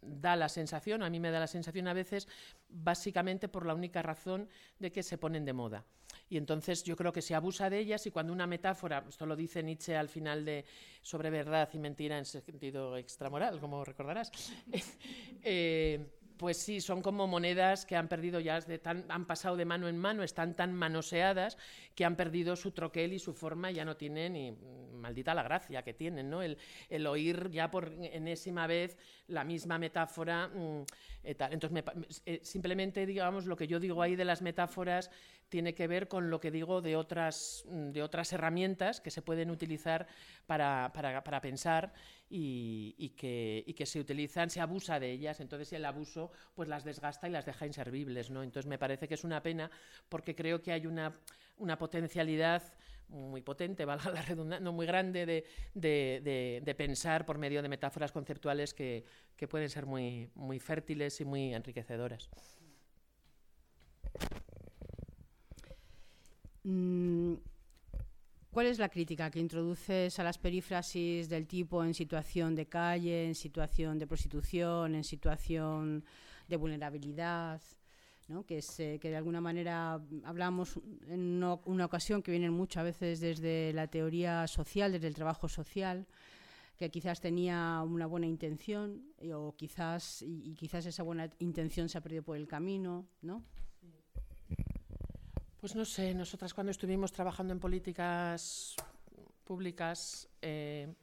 B: da la sensación, a mí me da la sensación a veces, básicamente por la única razón de que se ponen de moda. Y entonces yo creo que se abusa de ellas y cuando una metáfora, esto lo dice Nietzsche al final de sobre verdad y mentira en sentido extramoral, como recordarás, eh, pues sí, son como monedas que han perdido ya, han pasado de mano en mano, están tan manoseadas que han perdido su troquel y su forma, ya no tienen, ni maldita la gracia que tienen, ¿no? El, oír ya por enésima vez la misma metáfora. Mm, eh, Entonces, eh, simplemente, digamos, lo que yo digo ahí de las metáforas tiene que ver con lo que digo de otras, mm, de otras herramientas que se pueden utilizar para, para, pensar y, que, y, que, se utilizan, se abusa de ellas, entonces el abuso pues las desgasta y las deja inservibles. ¿no? Entonces me parece que es una pena porque creo que hay una, una potencialidad muy potente, valga la redundancia, no muy grande, de, de, de, pensar por medio de metáforas conceptuales que, que pueden ser muy, muy fértiles y muy enriquecedoras.
A: Mm, ¿Cuál es la crítica que introduces a las perífrasis del tipo en situación de calle, en situación de prostitución, en situación de vulnerabilidad? Que, que de alguna manera hablamos en una, ocasión que vienen mucho a veces desde la teoría social, desde el trabajo social, que quizás tenía una buena intención o quizás, y, y quizás esa buena intención se ha perdido por el camino, ¿no?
B: Pues no sé, nosotras cuando estuvimos trabajando en políticas públicas eh, eh,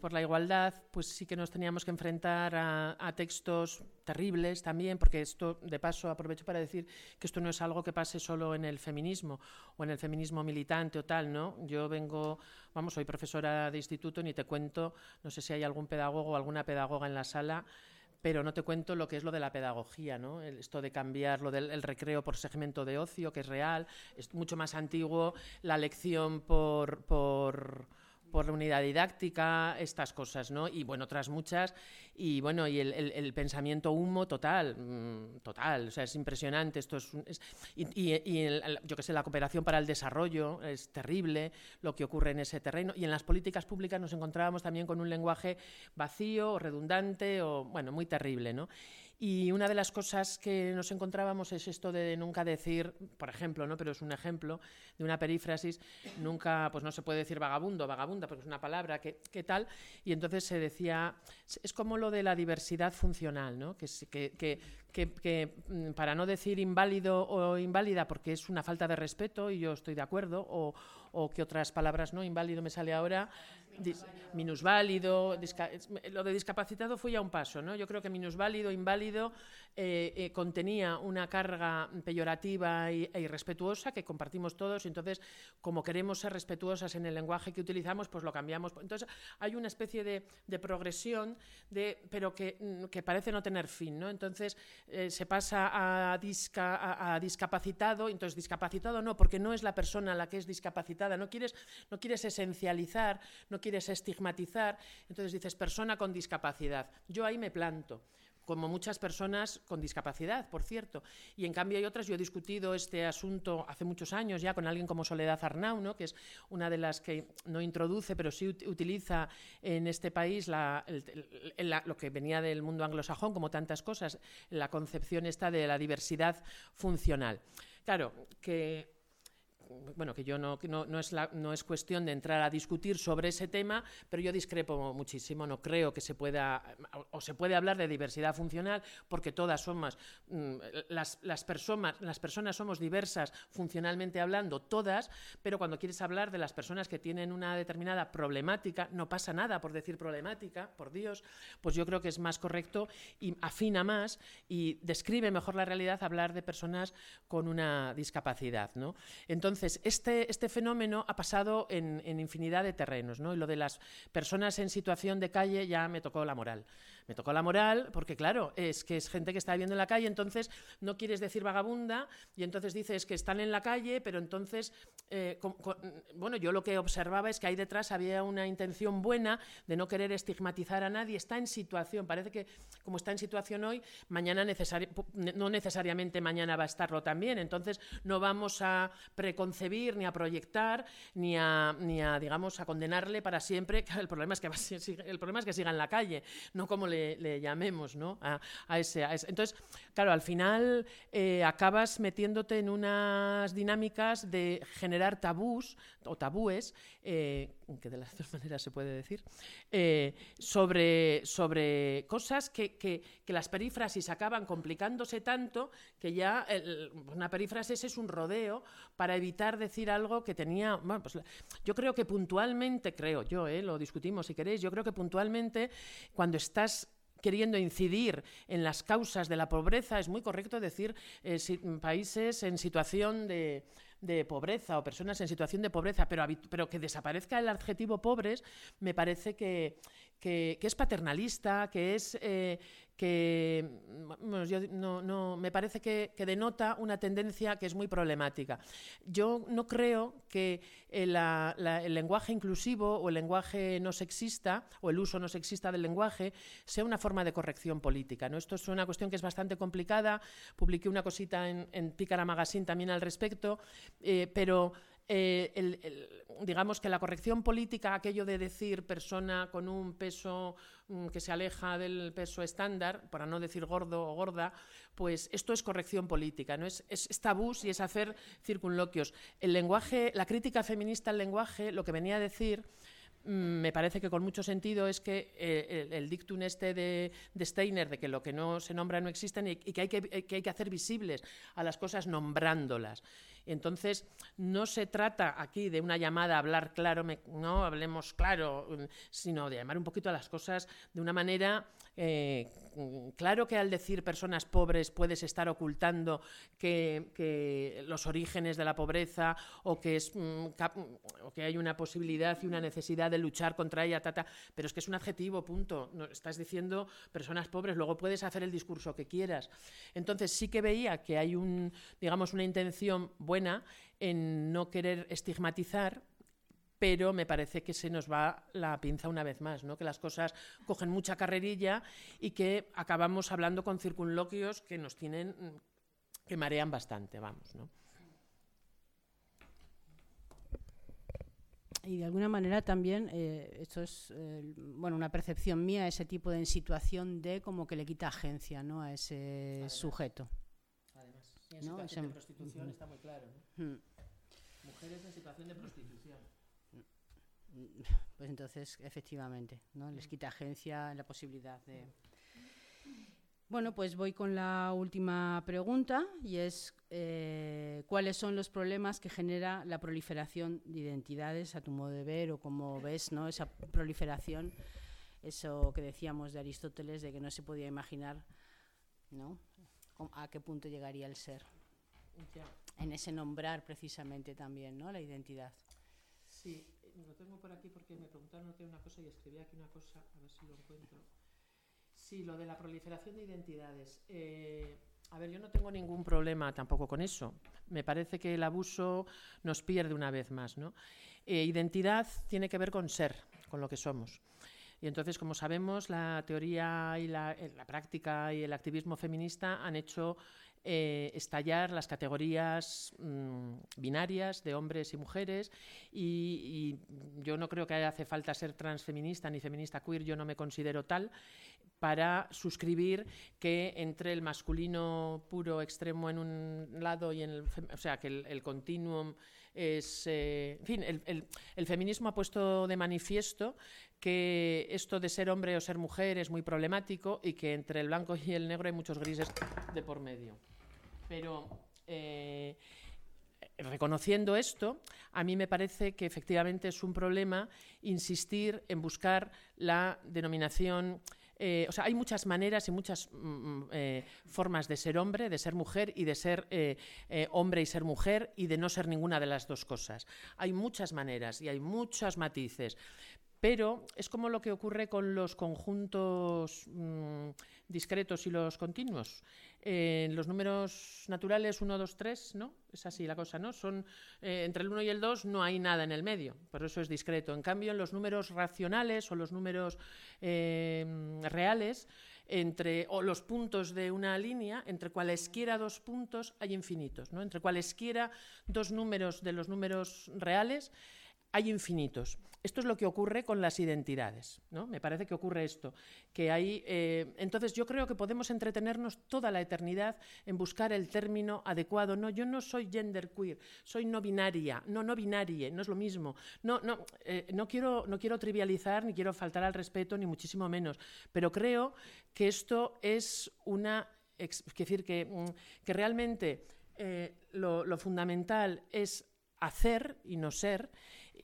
B: por la igualdad, pues sí que nos teníamos que enfrentar a, textos terribles también, porque esto, de paso, aprovecho para decir que esto no es algo que pase solo en el feminismo o en el feminismo militante o tal, ¿no? Yo vengo, vamos, soy profesora de instituto, ni te cuento, no sé si hay algún pedagogo o alguna pedagoga en la sala pero no te cuento lo que es lo de la pedagogía, ¿no? esto de cambiar lo del recreo por segmento de ocio, que es real, es mucho más antiguo, la lección por, por por la unidad didáctica, estas cosas, ¿no? Y bueno, otras muchas. Y bueno, y el, pensamiento humo total, mm, total. O sea, es impresionante. Esto es, y, yo que sé, la cooperación para el desarrollo es terrible lo que ocurre en ese terreno. Y en las políticas públicas nos encontrábamos también con un lenguaje vacío, redundante, o bueno, muy terrible, ¿no? Y una de las cosas que nos encontrábamos es esto de nunca decir, por ejemplo, ¿no? pero es un ejemplo de una perífrasis, nunca, pues no se puede decir vagabundo, vagabunda, porque es una palabra, ¿qué, tal? Y entonces se decía, es como lo de la diversidad funcional, ¿no? que, que, que, que, mm, para no decir inválido o inválida, porque es una falta de respeto, y yo estoy de acuerdo, o, o que otras palabras, ¿no? Inválido me sale ahora, minusválido, lo de discapacitado fue ya un paso, ¿no? Yo creo que minusválido, inválido eh, eh, contenía una carga peyorativa e irrespetuosa que compartimos todos, y entonces, como queremos ser respetuosas en el lenguaje que utilizamos, pues lo cambiamos. Entonces, hay una especie de, progresión, de, pero mm, que, parece no tener fin, ¿no? Entonces, eh, se pasa a, a, a discapacitado, entonces discapacitado no, porque no es la persona la que es discapacitada, no quieres, no quieres esencializar, no quieres estigmatizar, entonces dices persona con discapacidad. Yo ahí me planto como muchas personas con discapacidad, por cierto. Y en cambio hay otras, yo he discutido este asunto hace muchos años ya con alguien como Soledad Arnau, ¿no? que es una de las que no introduce, pero sí utiliza en este país lo que venía del mundo anglosajón, como tantas cosas, la concepción esta de la diversidad funcional. Claro, que bueno, que yo no, no, es no es cuestión de entrar a discutir sobre ese tema, pero yo discrepo muchísimo, no creo que se pueda, o se puede hablar de diversidad funcional, porque todas somos, mm, las, las, personas, las personas somos diversas funcionalmente hablando, todas, pero cuando quieres hablar de las personas que tienen una determinada problemática, no pasa nada por decir problemática, por Dios, pues yo creo que es más correcto y afina más y describe mejor la realidad hablar de personas con una discapacidad, ¿no? Entonces, entonces, este, este fenómeno ha pasado en, infinidad de terrenos, ¿no? Y lo de las personas en situación de calle ya me tocó la moral. Me tocó la moral porque, claro, es que es gente que está viviendo en la calle, entonces no quieres decir vagabunda y entonces dices que están en la calle, pero entonces, eh, bueno, yo lo que observaba es que ahí detrás había una intención buena de no querer estigmatizar a nadie. Está en situación, parece que como está en situación hoy, mañana no necesariamente mañana va a estarlo también. Entonces no vamos a preconcebir ni a proyectar ni a, ni a digamos, a condenarle para siempre. El problema es que, el problema es que siga en la calle, no como le le, llamemos, ¿no? A, ese, Entonces, claro, al final eh, acabas metiéndote en unas dinámicas de generar tabús o tabúes, eh, que de las dos maneras se puede decir, eh, sobre, sobre cosas que, que, las perífrasis acaban complicándose tanto que ya una perífrasis es un rodeo para evitar decir algo que tenía. Bueno, pues yo creo que puntualmente, creo yo, lo discutimos si queréis, yo creo que puntualmente cuando estás queriendo incidir en las causas de la pobreza, es muy correcto decir eh, países en situación de, pobreza o personas en situación de pobreza, pero, pero que desaparezca el adjetivo pobres me parece que, que, es paternalista, que es eh, que no, me parece que, denota una tendencia que es muy problemática. Yo no creo que el, lenguaje inclusivo o el lenguaje no sexista o el uso no sexista del lenguaje sea una forma de corrección política. ¿no? Esto es una cuestión que es bastante complicada. Publiqué una cosita en, en Pícara Magazine también al respecto, eh, pero eh, digamos que la corrección política, aquello de decir persona con un peso mm, que se aleja del peso estándar, para no decir gordo o gorda, pues esto es corrección política, ¿no? Es, es, tabú y es hacer circunloquios. El lenguaje, la crítica feminista al lenguaje, lo que venía a decir mm, me parece que con mucho sentido es que eh, el, dictum este de, Steiner, de que lo que no se nombra no existe y, que, hay que, que hay que hacer visibles a las cosas nombrándolas. Entonces, no se trata aquí de una llamada a hablar claro, no hablemos claro, sino de llamar un poquito a las cosas de una manera eh, claro que al decir personas pobres puedes estar ocultando que, los orígenes de la pobreza o que, es, mm, o que hay una posibilidad y una necesidad de luchar contra ella, pero es que es un adjetivo, punto. No, estás diciendo personas pobres, luego puedes hacer el discurso que quieras. Entonces sí que veía que hay un, digamos, una intención buena en no querer estigmatizar pero me parece que se nos va la pinza una vez más, ¿no? que las cosas cogen mucha carrerilla y que acabamos hablando con circunloquios que nos tienen, que marean bastante, vamos. ¿no?
A: Y de alguna manera también, eh, esto es eh, bueno, una percepción mía, ese tipo de situación de como que le quita agencia ¿no? a ese sujeto.
B: Además, en situación de prostitución está muy claro. ¿no? Mujeres en situación de prostitución.
A: Pues entonces, efectivamente, ¿no? les quita agencia la posibilidad de... Bueno, pues voy con la última pregunta y es eh, cuáles son los problemas que genera la proliferación de identidades a tu modo de ver o cómo ves ¿no? esa proliferación, eso que decíamos de Aristóteles de que no se podía imaginar ¿no? a qué punto llegaría el ser. En ese nombrar precisamente también ¿no? la identidad.
B: Sí, lo tengo por aquí porque me preguntaron una cosa y escribí aquí una cosa, a ver si lo encuentro. Sí, lo de la proliferación de identidades. Eh, a ver, yo no tengo ningún problema tampoco con eso. Me parece que el abuso nos pierde una vez más. ¿no? Eh, identidad tiene que ver con ser, con lo que somos. Y entonces, como sabemos, la teoría y la, eh, la práctica y el activismo feminista han hecho eh, estallar las categorías mm, binarias de hombres y mujeres y, yo no creo que hace falta ser transfeminista ni feminista queer, yo no me considero tal para suscribir que entre el masculino puro extremo en un lado y en el, o sea, que el, continuum es, eh, en fin, el, el, feminismo ha puesto de manifiesto que esto de ser hombre o ser mujer es muy problemático y que entre el blanco y el negro hay muchos grises de por medio. Pero eh, reconociendo esto, a mí me parece que efectivamente es un problema insistir en buscar la denominación. Eh, o sea, hay muchas maneras y muchas mm, mm, eh, formas de ser hombre, de ser mujer y de ser hombre y ser mujer y de no ser ninguna de las dos cosas. Hay muchas maneras y hay muchos matices. Pero es como lo que ocurre con los conjuntos mm, discretos y los continuos. En los números naturales 1, 2, 3, ¿no? Es así la cosa, ¿no? Son, eh, entre el 1 y el 2 no hay nada en el medio, por eso es discreto. En cambio, en los números racionales o los números em, reales, entre, o los puntos de una línea, entre cualesquiera dos puntos hay infinitos, ¿no? Entre cualesquiera dos números de los números reales hay infinitos. Esto es lo que ocurre con las identidades, ¿no? Me parece que ocurre esto, que hay. Eh, entonces yo creo que podemos entretenernos toda la eternidad en buscar el término adecuado. No, yo no soy genderqueer, soy no binaria, no no binarie, no es lo mismo. No, no, eh, no quiero, no quiero trivializar ni quiero faltar al respeto ni muchísimo menos, pero creo que esto es una, es decir que, mm, que realmente eh, lo, lo fundamental es hacer y no ser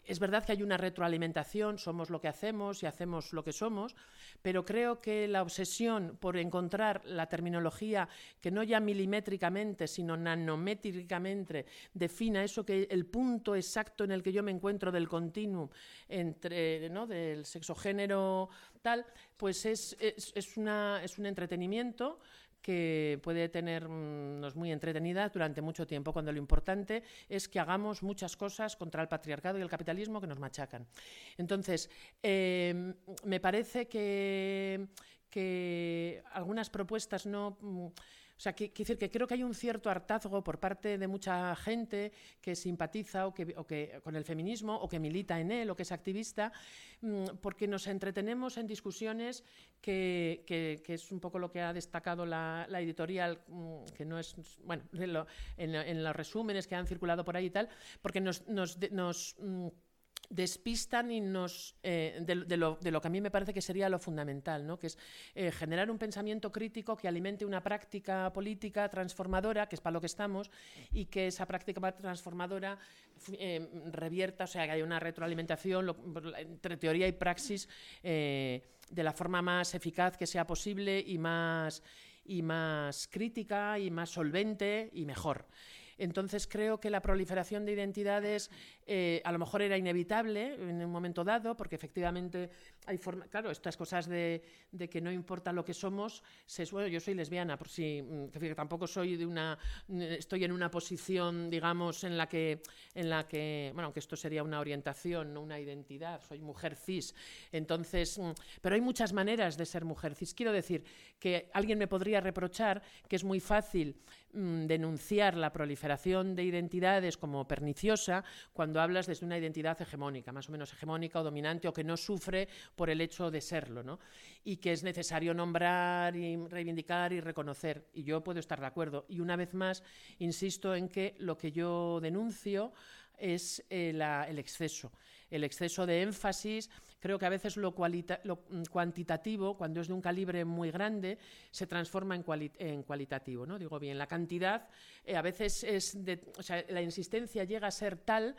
B: es verdad que hay una retroalimentación, somos lo que hacemos y hacemos lo que somos, pero creo que la obsesión por encontrar la terminología que no ya milimétricamente, sino nanométricamente defina eso que el punto exacto en el que yo me encuentro del continuum entre, ¿no? del sexo-género tal, pues es, es, es, una, es un entretenimiento que puede tenernos muy entretenidas durante mucho tiempo, cuando lo importante es que hagamos muchas cosas contra el patriarcado y el capitalismo que nos machacan. Entonces, em, me parece que, que algunas propuestas no o sea, que, decir que creo que hay un cierto hartazgo por parte de mucha gente que simpatiza o que, con el feminismo o que milita en él o que es activista, mm, porque nos entretenemos en discusiones que, es un poco lo que ha destacado la, editorial, mm, que no es, bueno, en, los resúmenes que han circulado por ahí y tal, porque nos, nos, nos mm, despistan y nos eh, de, lo, que a mí me parece que sería lo fundamental, ¿no? que es eh, generar un pensamiento crítico que alimente una práctica política transformadora, que es para lo que estamos, y que esa práctica transformadora eh, revierta, o sea, que haya una retroalimentación entre teoría y praxis de la forma más eficaz que sea posible y más, y más crítica y más solvente y mejor. Entonces creo que la proliferación de identidades eh, a lo mejor era inevitable en un momento dado, porque efectivamente hay forma, claro, estas cosas de, que no importa lo que somos, se, bueno, yo soy lesbiana, por si, mm, tampoco soy de una, estoy en una posición, digamos, en la que, en la que, bueno, que esto sería una orientación, no una identidad, soy mujer cis, entonces, mm, pero hay muchas maneras de ser mujer cis. Quiero decir que alguien me podría reprochar que es muy fácil Mm, denunciar la proliferación de identidades como perniciosa cuando hablas desde una identidad hegemónica, más o menos hegemónica o dominante, o que no sufre por el hecho de serlo, ¿no? y que es necesario nombrar y reivindicar y reconocer. Y yo puedo estar de acuerdo. Y una vez más, insisto en que lo que yo denuncio es eh, el exceso, el exceso de énfasis Creo que a veces lo, mm, cuantitativo, cuando es de un calibre muy grande, se transforma en, cualitativo. ¿no? Digo bien, la cantidad eh, a veces es de, o sea, la insistencia llega a ser tal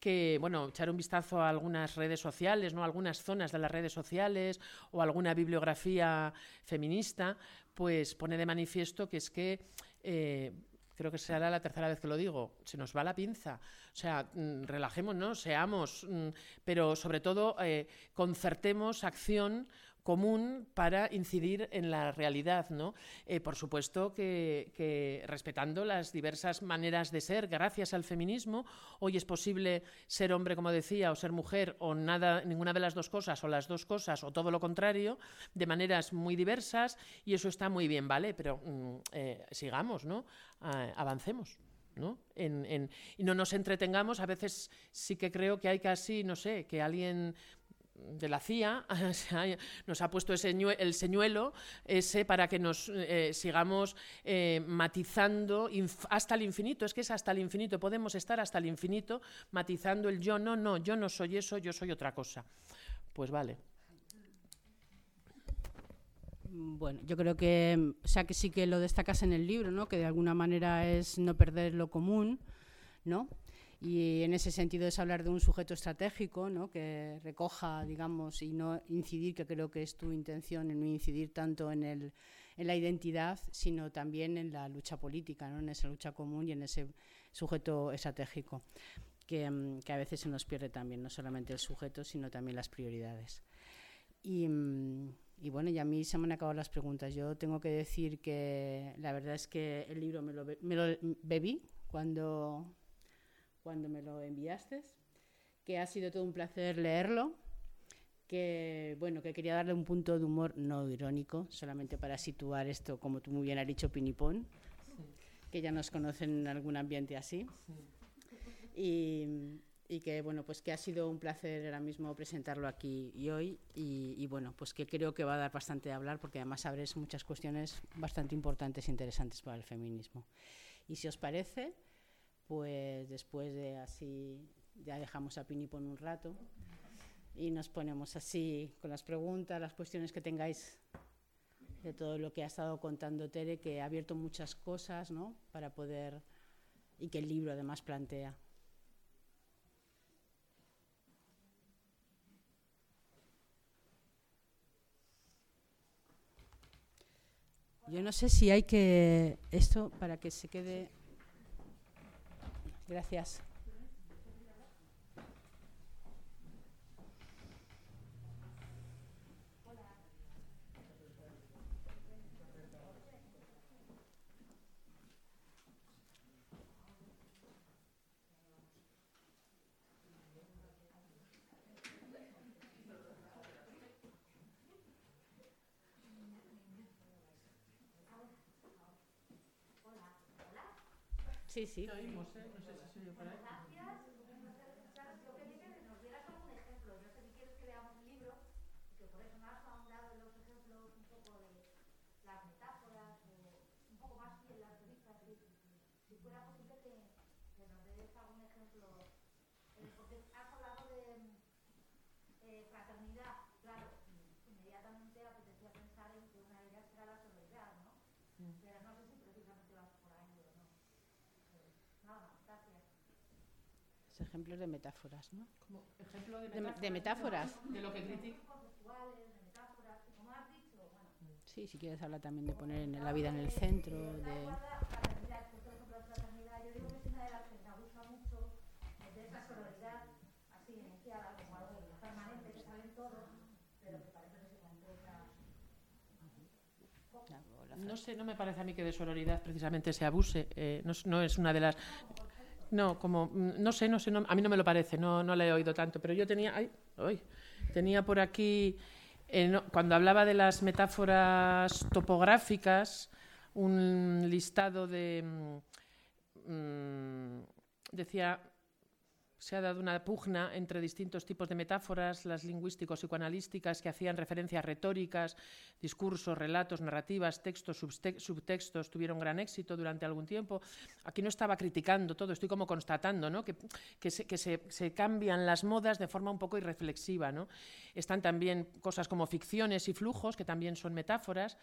B: que, bueno, echar un vistazo a algunas redes sociales, ¿no? algunas zonas de las redes sociales o alguna bibliografía feminista, pues pone de manifiesto que es que eh, creo que será la tercera vez que lo digo, se nos va la pinza. O sea, mm, relajémonos, seamos, mm, pero sobre todo eh, concertemos acción común para incidir en la realidad, ¿no? Eh, por supuesto que, respetando las diversas maneras de ser, gracias al feminismo, hoy es posible ser hombre, como decía, o ser mujer, o nada, ninguna de las dos cosas, o las dos cosas, o todo lo contrario, de maneras muy diversas, y eso está muy bien, ¿vale? Pero mm, eh, sigamos, ¿no? Avancemos. ¿no? y no nos entretengamos. A veces sí que creo que hay casi, no sé, que alguien de la CIA nos ha puesto el señuelo ese para que nos eh, sigamos eh, matizando hasta el infinito. Es que es hasta el infinito. Podemos estar hasta el infinito matizando el yo. No, no, yo no soy eso, yo soy otra cosa. Pues vale.
A: Bueno, yo creo que, sea, que sí que lo destacas en el libro, ¿no? Que de alguna manera es no perder lo común, ¿no? Y en ese sentido es hablar de un sujeto estratégico, ¿no? que recoja, digamos, y no incidir, que creo que es tu intención, en no incidir tanto en, la identidad, sino también en la lucha política, ¿no? en esa lucha común y en ese sujeto estratégico, que, mm, a veces se nos pierde también, no solamente el sujeto, sino también las prioridades. Y, mm, bueno, y a mí se me han acabado las preguntas. Yo tengo que decir que la verdad es que el libro me lo, me lo bebí cuando cuando me lo enviaste, que ha sido todo un placer leerlo, que bueno, que quería darle un punto de humor no irónico, solamente para situar esto, como tú muy bien has dicho, Pinipón, que ya nos conocen en algún ambiente así. Y, y, que bueno, pues que ha sido un placer ahora mismo presentarlo aquí y hoy y, y, bueno, pues que creo que va a dar bastante de hablar porque además abres muchas cuestiones bastante importantes e interesantes para el feminismo. Y si os parece, pues después de así ya dejamos a Pinipón un rato y nos ponemos así con las preguntas, las cuestiones que tengáis de todo lo que ha estado contando Tere, que ha abierto muchas cosas ¿no? para poder y que el libro además plantea. Yo no sé si hay que esto para que se quede Gracias. Sí, sí.
B: Te oímos, ¿eh? No sé si soy yo para ahí.
C: Gracias. Yo quería que nos dieras algún ejemplo. No sé si quieres que leamos un libro, que por eso me has ahondado en los ejemplos un poco de las metáforas, o un poco más que las revistas. Si, si fuera posible que, que nos des algún ejemplo.
A: ejemplos de metáforas, ¿no?
B: Como ejemplo de
A: metáforas. De, de metáforas.
B: De lo que critica.
A: Sí, si quieres hablar también de poner en la vida en el centro, de...
B: No sé, no me parece a mí que de sororidad precisamente se abuse. Eh, no, no, es una de las. No, como. Mm, no sé, no sé, a mí no me lo parece, no, no le he oído tanto, pero yo tenía. Ay, ay, tenía por aquí. Eh, cuando hablaba de las metáforas topográficas, un listado de. Mm, mm, decía se ha dado una pugna entre distintos tipos de metáforas, las lingüísticos psicoanalísticas que hacían referencias retóricas, discursos, relatos, narrativas, textos, subtextos, tuvieron gran éxito durante algún tiempo. Aquí no estaba criticando todo, estoy como constatando ¿no? que, se, cambian las modas de forma un poco irreflexiva. ¿no? Están también cosas como ficciones y flujos, que también son metáforas,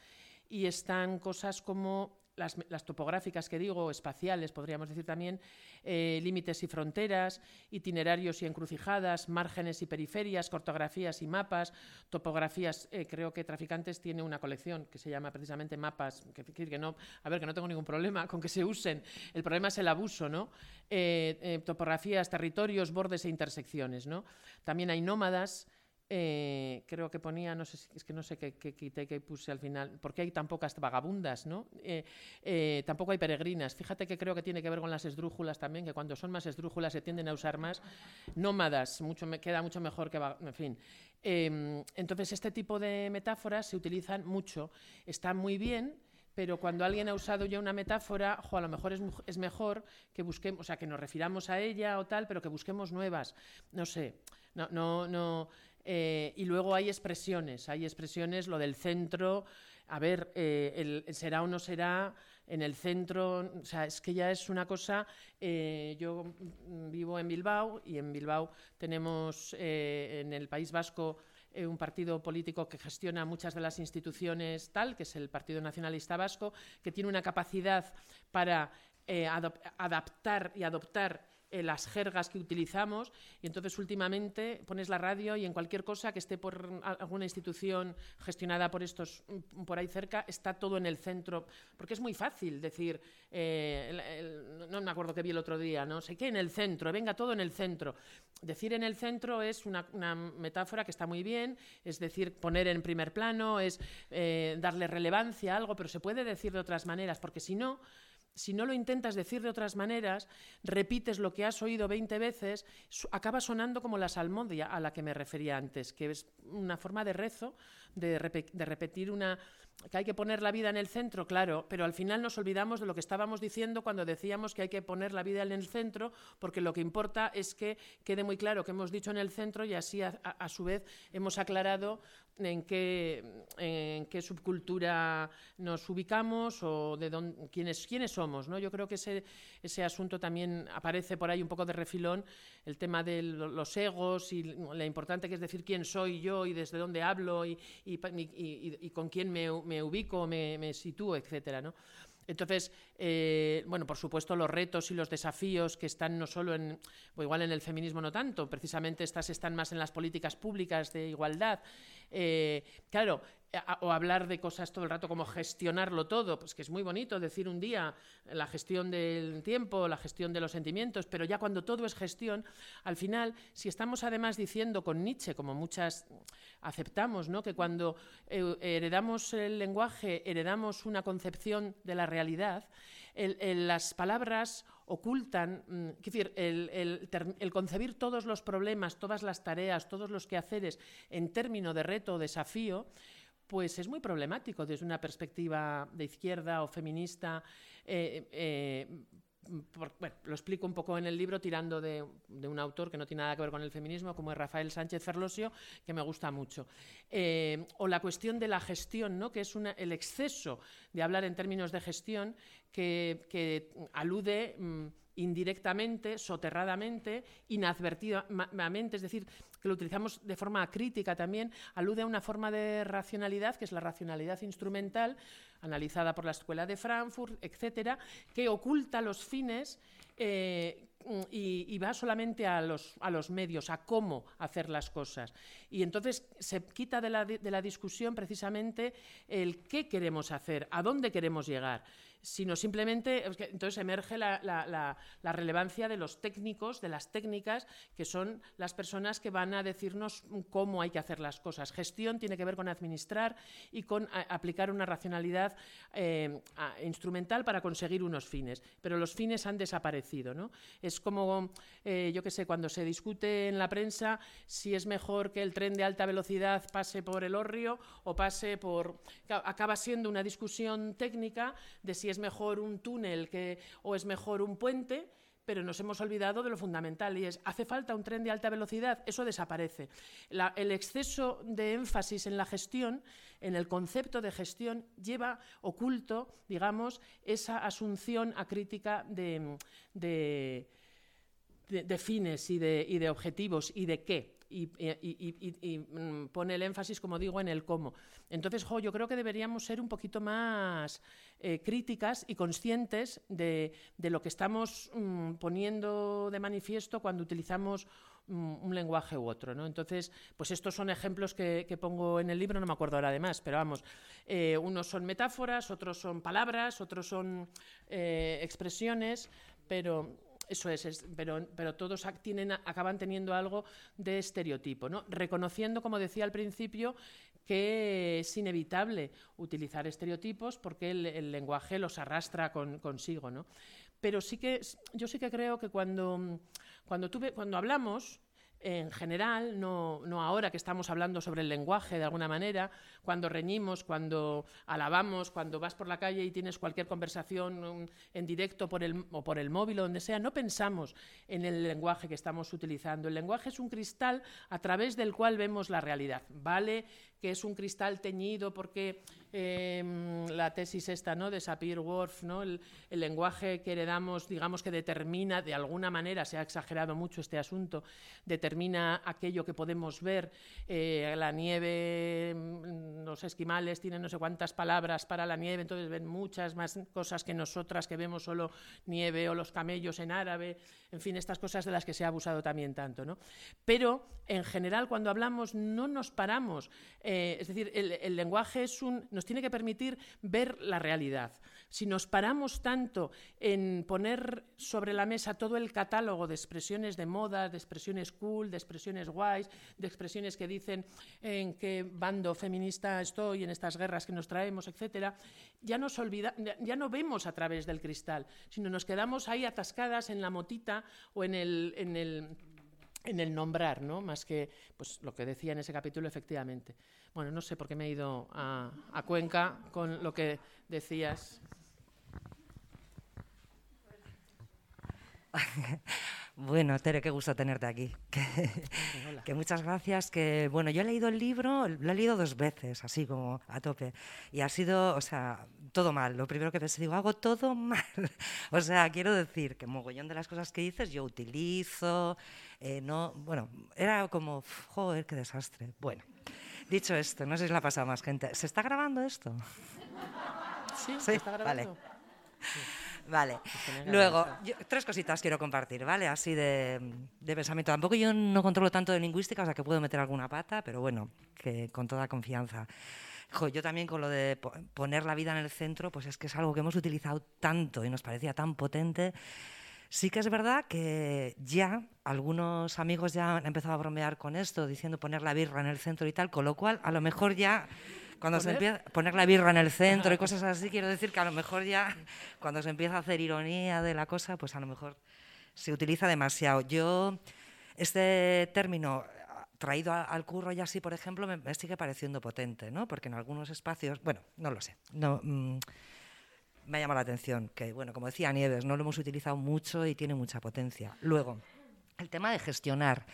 B: y están cosas como las, topográficas que digo, espaciales, podríamos decir también, eh, límites y fronteras, itinerarios y encrucijadas, márgenes y periferias, cartografías y mapas, topografías. Eh, creo que Traficantes tiene una colección que se llama precisamente mapas, que, que no, a ver, que no tengo ningún problema con que se usen. El problema es el abuso, ¿no? Eh, topografías, territorios, bordes e intersecciones, ¿no? También hay nómadas. Eh, creo que ponía, no sé, es que no sé qué, quité, qué puse al final, porque hay tan pocas vagabundas, ¿no? Eh, eh, tampoco hay peregrinas. Fíjate que creo que tiene que ver con las esdrújulas también, que cuando son más esdrújulas se tienden a usar más. Nómadas, mucho, me queda mucho mejor que, en fin. Em, entonces, este tipo de metáforas se utilizan mucho, están muy bien, pero cuando alguien ha usado ya una metáfora, a lo mejor es, es, mejor que busquemos, o sea, que nos refiramos a ella o tal, pero que busquemos nuevas. No sé, no, no, no. Eh, y luego hay expresiones, hay expresiones, lo del centro, a ver, eh, el, será o no será en el centro, o sea, es que ya es una cosa, eh, yo vivo en Bilbao y en Bilbao tenemos en el País Vasco un partido político que gestiona muchas de las instituciones tal, que es el Partido Nacionalista Vasco, que tiene una capacidad para adaptar y adoptar eh, las jergas que utilizamos y entonces últimamente pones la radio y en cualquier cosa que esté por alguna institución gestionada por estos mm, por ahí cerca está todo en el centro. Porque es muy fácil decir eh, no me acuerdo qué vi el otro día no sé qué en el centro venga todo en el centro. Decir en el centro es una, metáfora que está muy bien es decir poner en primer plano es eh, darle relevancia a algo pero se puede decir de otras maneras porque si no si no lo intentas decir de otras maneras, repites lo que has oído 20 veces, acaba sonando como la salmodia a la que me refería antes, que es una forma de rezo, de, repetir una que hay que poner la vida en el centro, claro, pero al final nos olvidamos de lo que estábamos diciendo cuando decíamos que hay que poner la vida en el centro, porque lo que importa es que quede muy claro que hemos dicho en el centro y así a, a su vez hemos aclarado en qué, subcultura nos ubicamos o de dónde, quiénes, quiénes somos. ¿no? Yo creo que ese, ese asunto también aparece por ahí un poco de refilón, el tema de los egos y lo importante que es decir quién soy yo y desde dónde hablo y, y, y, con quién me, me ubico, me, me sitúo, etcétera, ¿no? Entonces, eh, bueno, por supuesto, los retos y los desafíos que están no solo en, o igual en el feminismo no tanto, precisamente estas están más en las políticas públicas de igualdad. Eh, claro, o hablar de cosas todo el rato como gestionarlo todo, pues que es muy bonito decir un día la gestión del tiempo, la gestión de los sentimientos, pero ya cuando todo es gestión, al final, si estamos además diciendo con Nietzsche, como muchas aceptamos, ¿no? que cuando eh, heredamos el lenguaje, heredamos una concepción de la realidad, las palabras ocultan, mm, es decir, el, concebir todos los problemas, todas las tareas, todos los quehaceres en término de reto o desafío, pues es muy problemático desde una perspectiva de izquierda o feminista. Eh, eh, bueno, lo explico un poco en el libro tirando de, un autor que no tiene nada que ver con el feminismo, como es Rafael Sánchez Ferlosio, que me gusta mucho. Eh, o la cuestión de la gestión, ¿no? que es el exceso de hablar en términos de gestión que, alude... Mm, indirectamente, soterradamente, inadvertidamente, es decir, que lo utilizamos de forma crítica también, alude a una forma de racionalidad, que es la racionalidad instrumental, analizada por la Escuela de Frankfurt, etcétera, que oculta los fines eh, y, va solamente a los, a los medios, a cómo hacer las cosas. Y entonces se quita de la, de la discusión precisamente el qué queremos hacer, a dónde queremos llegar sino simplemente, entonces emerge la, relevancia de los técnicos, de las técnicas, que son las personas que van a decirnos cómo hay que hacer las cosas. Gestión tiene que ver con administrar y con aplicar una racionalidad eh, instrumental para conseguir unos fines, pero los fines han desaparecido. ¿no? Es como, eh, yo qué sé, cuando se discute en la prensa si es mejor que el tren de alta velocidad pase por el Orrio o pase por... Acaba siendo una discusión técnica de si es mejor un túnel que, o es mejor un puente pero nos hemos olvidado de lo fundamental y es, ¿hace falta un tren de alta velocidad? Eso desaparece. el exceso de énfasis en la gestión, en el concepto de gestión, lleva oculto, digamos, esa asunción acrítica de, de, fines y y de objetivos y de qué y, mm, pone el énfasis, como digo, en el cómo. Entonces, yo creo que deberíamos ser un poquito más eh, críticas y conscientes de, lo que estamos mm, poniendo de manifiesto cuando utilizamos mm, un lenguaje u otro. Entonces, pues estos son ejemplos que, pongo en el libro, no me acuerdo ahora de más, pero vamos, eh, unos son metáforas, otros son palabras, otros son eh, expresiones, pero eso es, pero, pero, todos acaban teniendo algo de estereotipo, ¿no? reconociendo, como decía al principio, que es inevitable utilizar estereotipos porque el, lenguaje los arrastra consigo. ¿no? Pero sí que, yo sí que creo que cuando, cuando, tuve, cuando hablamos, en general, no, no, ahora que estamos hablando sobre el lenguaje de alguna manera, cuando reñimos, cuando alabamos, cuando vas por la calle y tienes cualquier conversación en directo por el, o por el móvil o donde sea, no pensamos en el lenguaje que estamos utilizando. El lenguaje es un cristal a través del cual vemos la realidad. Vale que es un cristal teñido porque em, la tesis esta ¿no? de Sapir-Whorf, ¿no? El, lenguaje que heredamos, digamos que determina, de alguna manera, se ha exagerado mucho este asunto, determina aquello que podemos ver, eh, la nieve, mm, los esquimales tienen no sé cuántas palabras para la nieve, entonces ven muchas más cosas que nosotras que vemos solo nieve o los camellos en árabe, en fin, estas cosas de las que se ha abusado también tanto. ¿no? Pero, en general, cuando hablamos, no nos paramos. Eh, es decir, el, lenguaje es un, nos tiene que permitir ver la realidad. Si nos paramos tanto en poner sobre la mesa todo el catálogo de expresiones de moda, de expresiones cool, de expresiones guays, de expresiones que dicen en qué bando feminista estoy en estas guerras que nos traemos, etcétera, ya nos ya no vemos a través del cristal, sino nos quedamos ahí atascadas en la motita o en el, en el, en el nombrar, ¿no? Más que pues, lo que decía en ese capítulo, efectivamente. Bueno, no sé por qué me he ido a, a Cuenca con lo que decías.
D: Bueno, Tere, qué gusto tenerte aquí. Que, muchas gracias. Que bueno, yo he leído el libro, lo he leído dos veces, así como a tope, y ha sido, o sea, todo mal. Lo primero que pensé, digo, hago todo mal. o sea, quiero decir que mogollón de las cosas que dices yo utilizo, eh, no, bueno, era como, joder, qué desastre. Bueno, dicho esto, no sé si la ha pasado más gente. ¿Se está grabando esto?
B: Sí, se está grabando.
D: Vale. Vale. Luego, tres cositas quiero compartir, ¿vale? Así de, pensamiento. Tampoco yo no controlo tanto de lingüística, o sea que puedo meter alguna pata, pero bueno, que con toda confianza. yo también con lo de poner la vida en el centro, pues es que es algo que hemos utilizado tanto y nos parecía tan potente. Sí que es verdad que ya algunos amigos ya han empezado a bromear con esto, diciendo poner la birra en el centro y tal, con lo cual a lo mejor ya cuando se empieza a poner la birra en el centro y cosas así, quiero decir que a lo mejor ya cuando se empieza a hacer ironía de la cosa, pues a lo mejor se utiliza demasiado. Yo, este término traído al curro y así, por ejemplo, me, sigue pareciendo potente, ¿no? Porque en algunos espacios, bueno, no lo sé, no, mm, me ha llamado la atención que, bueno, como decía Nieves, no lo hemos utilizado mucho y tiene mucha potencia. Luego, el tema de gestionar.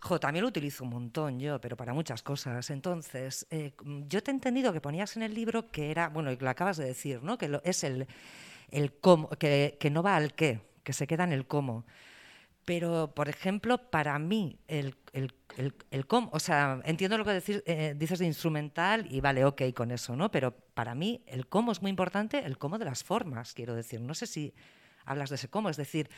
D: Jo, también lo utilizo un montón yo, pero para muchas cosas. Entonces, eh, yo te he entendido que ponías en el libro que era, bueno, y lo acabas de decir, ¿no? Que es el, el cómo, que, que, no va al qué, que se queda en el cómo. Pero, por ejemplo, para mí, el, el, el, cómo, o sea, entiendo lo que decir, eh, dices de instrumental y vale, ok con eso, ¿no? Pero para mí el cómo es muy importante, el cómo de las formas, quiero decir. No sé si hablas de ese cómo, es decir,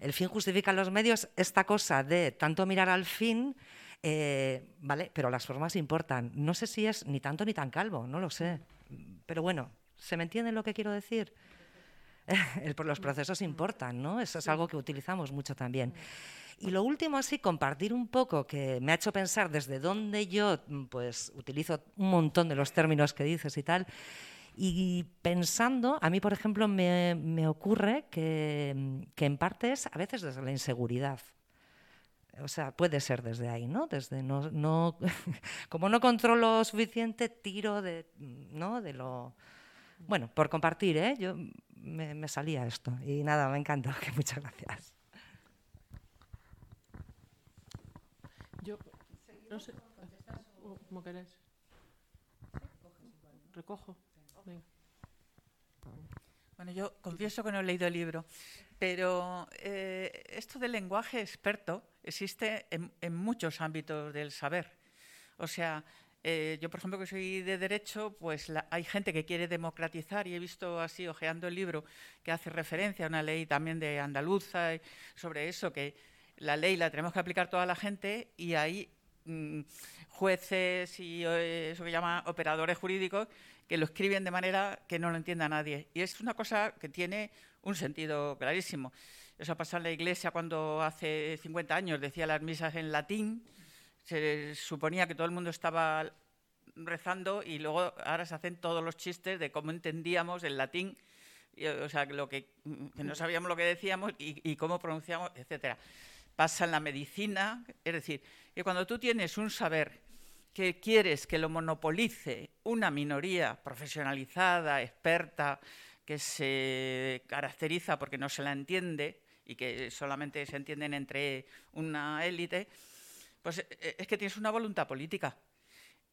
D: el fin justifica los medios, esta cosa de tanto mirar al fin, eh, ¿vale? Pero las formas importan. No sé si es ni tanto ni tan calvo, no lo sé. Pero bueno, ¿se me entiende lo que quiero decir? los procesos importan, ¿no? Eso es algo que utilizamos mucho también. Y lo último, así, compartir un poco, que me ha hecho pensar desde dónde yo pues, utilizo un montón de los términos que dices y tal, Y pensando, a mí, por ejemplo, me, me ocurre que, que en parte es a veces desde la inseguridad. O sea, puede ser desde ahí, ¿no? Desde no, no como no controlo suficiente, tiro de, ¿no? de lo... Bueno, por compartir, ¿eh? Yo me, me salía esto. Y nada, me encanta. Que muchas gracias.
B: Yo, no sé, como queréis. Recojo. Venga.
E: Bueno, yo confieso que no he leído el libro, pero eh, esto del lenguaje experto existe en, en muchos ámbitos del saber. O sea, eh, yo, por ejemplo, que soy de derecho, pues la- hay gente que quiere democratizar y he visto así, ojeando el libro, que hace referencia a una ley también de andaluza y sobre eso, que la ley la tenemos que aplicar toda la gente y hay mm, jueces y eh, eso que llama operadores jurídicos que lo escriben de manera que no lo entienda nadie. Y es una cosa que tiene un sentido clarísimo. Eso ha pasado en la Iglesia cuando hace 50 años decía las misas en latín, se suponía que todo el mundo estaba rezando y luego ahora se hacen todos los chistes de cómo entendíamos el latín, y, o sea, lo que, no sabíamos lo que decíamos y, y cómo pronunciamos, etcétera. Pasa en la medicina, es decir, que cuando tú tienes un saber que quieres que lo monopolice una minoría profesionalizada, experta, que se caracteriza porque no se la entiende y que solamente se entienden entre una élite, pues eh, es que tienes una voluntad política.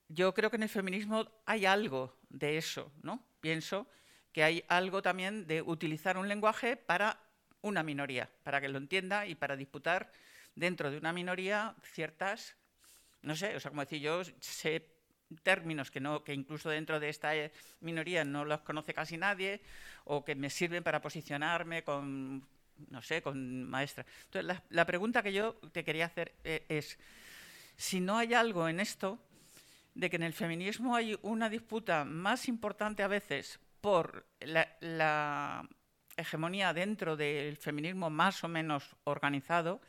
E: Yo creo que en el feminismo hay algo de eso, ¿no? Pienso que hay algo también de utilizar un lenguaje para una minoría, para que lo entienda y para disputar dentro de una minoría ciertas, no sé, o sea, como decir, yo sé términos que, no, que incluso dentro de esta eh, minoría no los conoce casi nadie o que me sirven para posicionarme con, no sé, con maestra. Entonces, la, pregunta que yo te quería hacer eh, es, si no hay algo en esto de que en el feminismo hay una disputa más importante a veces por la, hegemonía dentro del feminismo más o menos organizado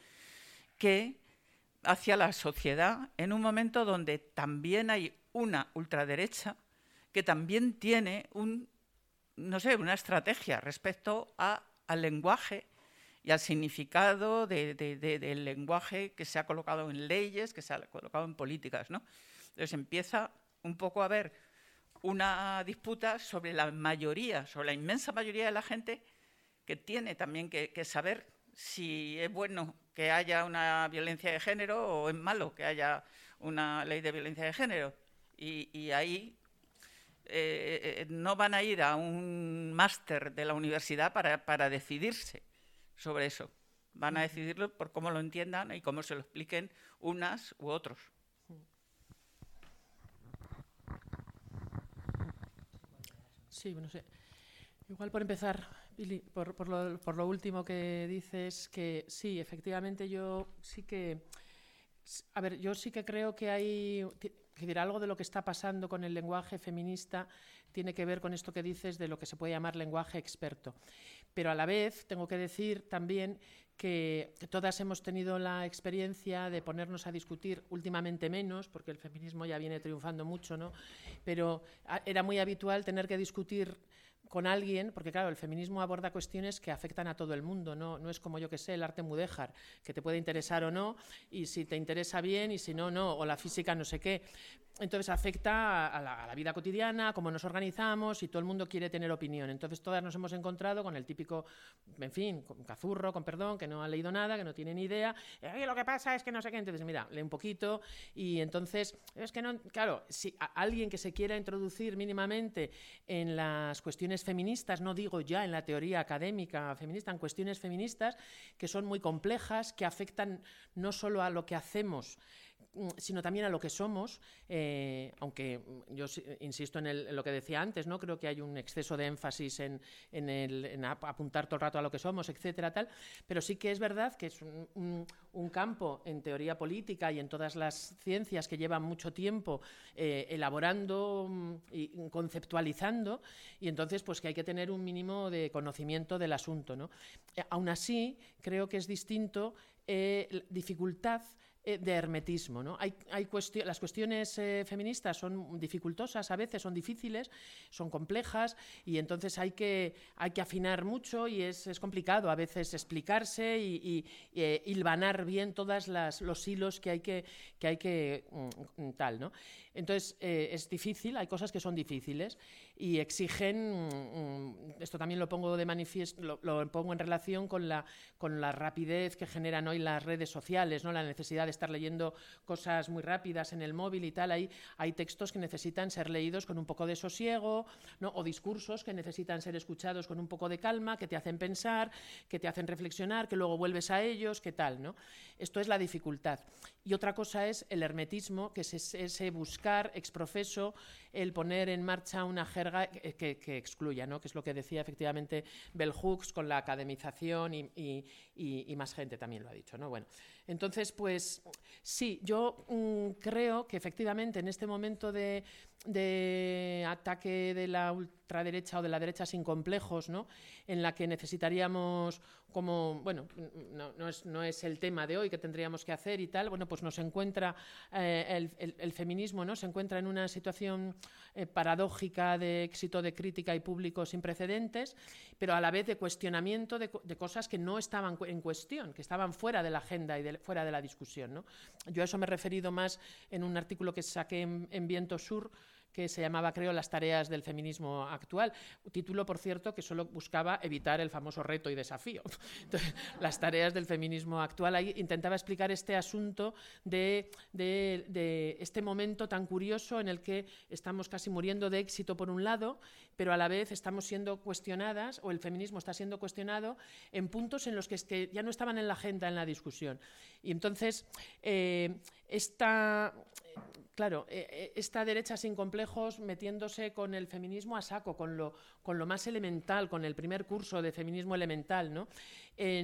E: que hacia la sociedad en un momento donde también hay una ultraderecha que también tiene un, no sé, una estrategia respecto al lenguaje y al significado de, de, de, del lenguaje que se ha colocado en leyes, que se ha colocado en políticas. Entonces empieza un poco a haber una disputa sobre la mayoría, sobre la inmensa mayoría de la gente que tiene también que, saber si es bueno que haya una violencia de género o es malo que haya una ley de violencia de género. Y, ahí eh, no van a ir a un máster de la universidad para, decidirse sobre eso. Van a decidirlo por cómo lo entiendan y cómo se lo expliquen unas u otros.
B: Sí, no sé. Igual por empezar, Billy, por, por, lo, por, lo, último que dices, que sí, efectivamente yo sí que... A ver, yo sí que creo que hay... Que decir, algo de lo que está pasando con el lenguaje feminista tiene que ver con esto que dices de lo que se puede llamar lenguaje experto. Pero a la vez tengo que decir también que todas hemos tenido la experiencia de ponernos a discutir últimamente menos, porque el feminismo ya viene triunfando mucho, ¿no? Pero era muy habitual tener que discutir con alguien, porque claro, el feminismo aborda cuestiones que afectan a todo el mundo, no, no es como yo que sé, el arte mudéjar, que te puede interesar o no, y si te interesa bien, y si no, no, o la física no sé qué. Entonces afecta a la, a la vida cotidiana, cómo nos organizamos, y todo el mundo quiere tener opinión. Entonces todas nos hemos encontrado con el típico, en fin, con cazurro, con perdón, que no ha leído nada, que no tiene ni idea, y lo que pasa es que no sé qué, entonces mira, lee un poquito, y entonces, es que no, claro, si alguien que se quiera introducir mínimamente en las cuestiones feministas, no digo ya en la teoría académica feminista, en cuestiones feministas que son muy complejas, que afectan no solo a lo que hacemos, sino también a lo que somos, eh, aunque yo insisto en, lo que decía antes, ¿no? creo que hay un exceso de énfasis en, apuntar todo el rato a lo que somos, etcétera, tal, pero sí que es verdad que es un, campo en teoría política y en todas las ciencias que llevan mucho tiempo eh, elaborando y conceptualizando, y entonces pues que hay que tener un mínimo de conocimiento del asunto. ¿no? Eh, aún así, creo que es distinto eh, dificultad de hermetismo. ¿no? Hay, hay las cuestiones eh, feministas son dificultosas a veces, son difíciles, son complejas y entonces hay que, hay que afinar mucho y es, es complicado a veces explicarse y, y, hilvanar bien todos los hilos que hay que, que, hay que mm, tal. ¿no? Entonces, eh, es difícil, hay cosas que son difíciles y exigen, mm, esto también lo pongo de manifiesto, lo, pongo en relación con la, con la rapidez que generan hoy las redes sociales, ¿no? la necesidad de estar leyendo cosas muy rápidas en el móvil y tal. Hay, hay textos que necesitan ser leídos con un poco de sosiego ¿no? o discursos que necesitan ser escuchados con un poco de calma, que te hacen pensar, que te hacen reflexionar, que luego vuelves a ellos, qué tal. ¿no? Esto es la dificultad. Y otra cosa es el hermetismo, que es ese buscar exprofeso el poner en marcha una jerga que, excluya, ¿no? que es lo que decía efectivamente Bell Hooks con la academización y, más gente también lo ha dicho. ¿no? Bueno, entonces, pues sí, yo mm, creo que efectivamente en este momento de, de ataque de la ultraderecha o de la derecha sin complejos, ¿no? en la que necesitaríamos como, bueno, no, es, no, es, el tema de hoy que tendríamos que hacer y tal, bueno, pues nos encuentra eh, el, feminismo, ¿no? Se encuentra en una situación eh, paradójica de éxito de crítica y público sin precedentes, pero a la vez de cuestionamiento de, cosas que no estaban en cuestión, que estaban fuera de la agenda y fuera de la discusión, ¿no? Yo a eso me he referido más en un artículo que saqué en Viento Sur, que se llamaba, creo, Las tareas del feminismo actual. Título, por cierto, que solo buscaba evitar el famoso reto y desafío. las tareas del feminismo actual. Ahí intentaba explicar este asunto de, este momento tan curioso en el que estamos casi muriendo de éxito por un lado, pero a la vez estamos siendo cuestionadas, o el feminismo está siendo cuestionado, en puntos en los que, que ya no estaban en la agenda, en la discusión. Y entonces, eh, esta Claro, eh, eh, esta derecha sin complejos metiéndose con el feminismo a saco, con lo, con lo más elemental, con el primer curso de feminismo elemental, ¿no?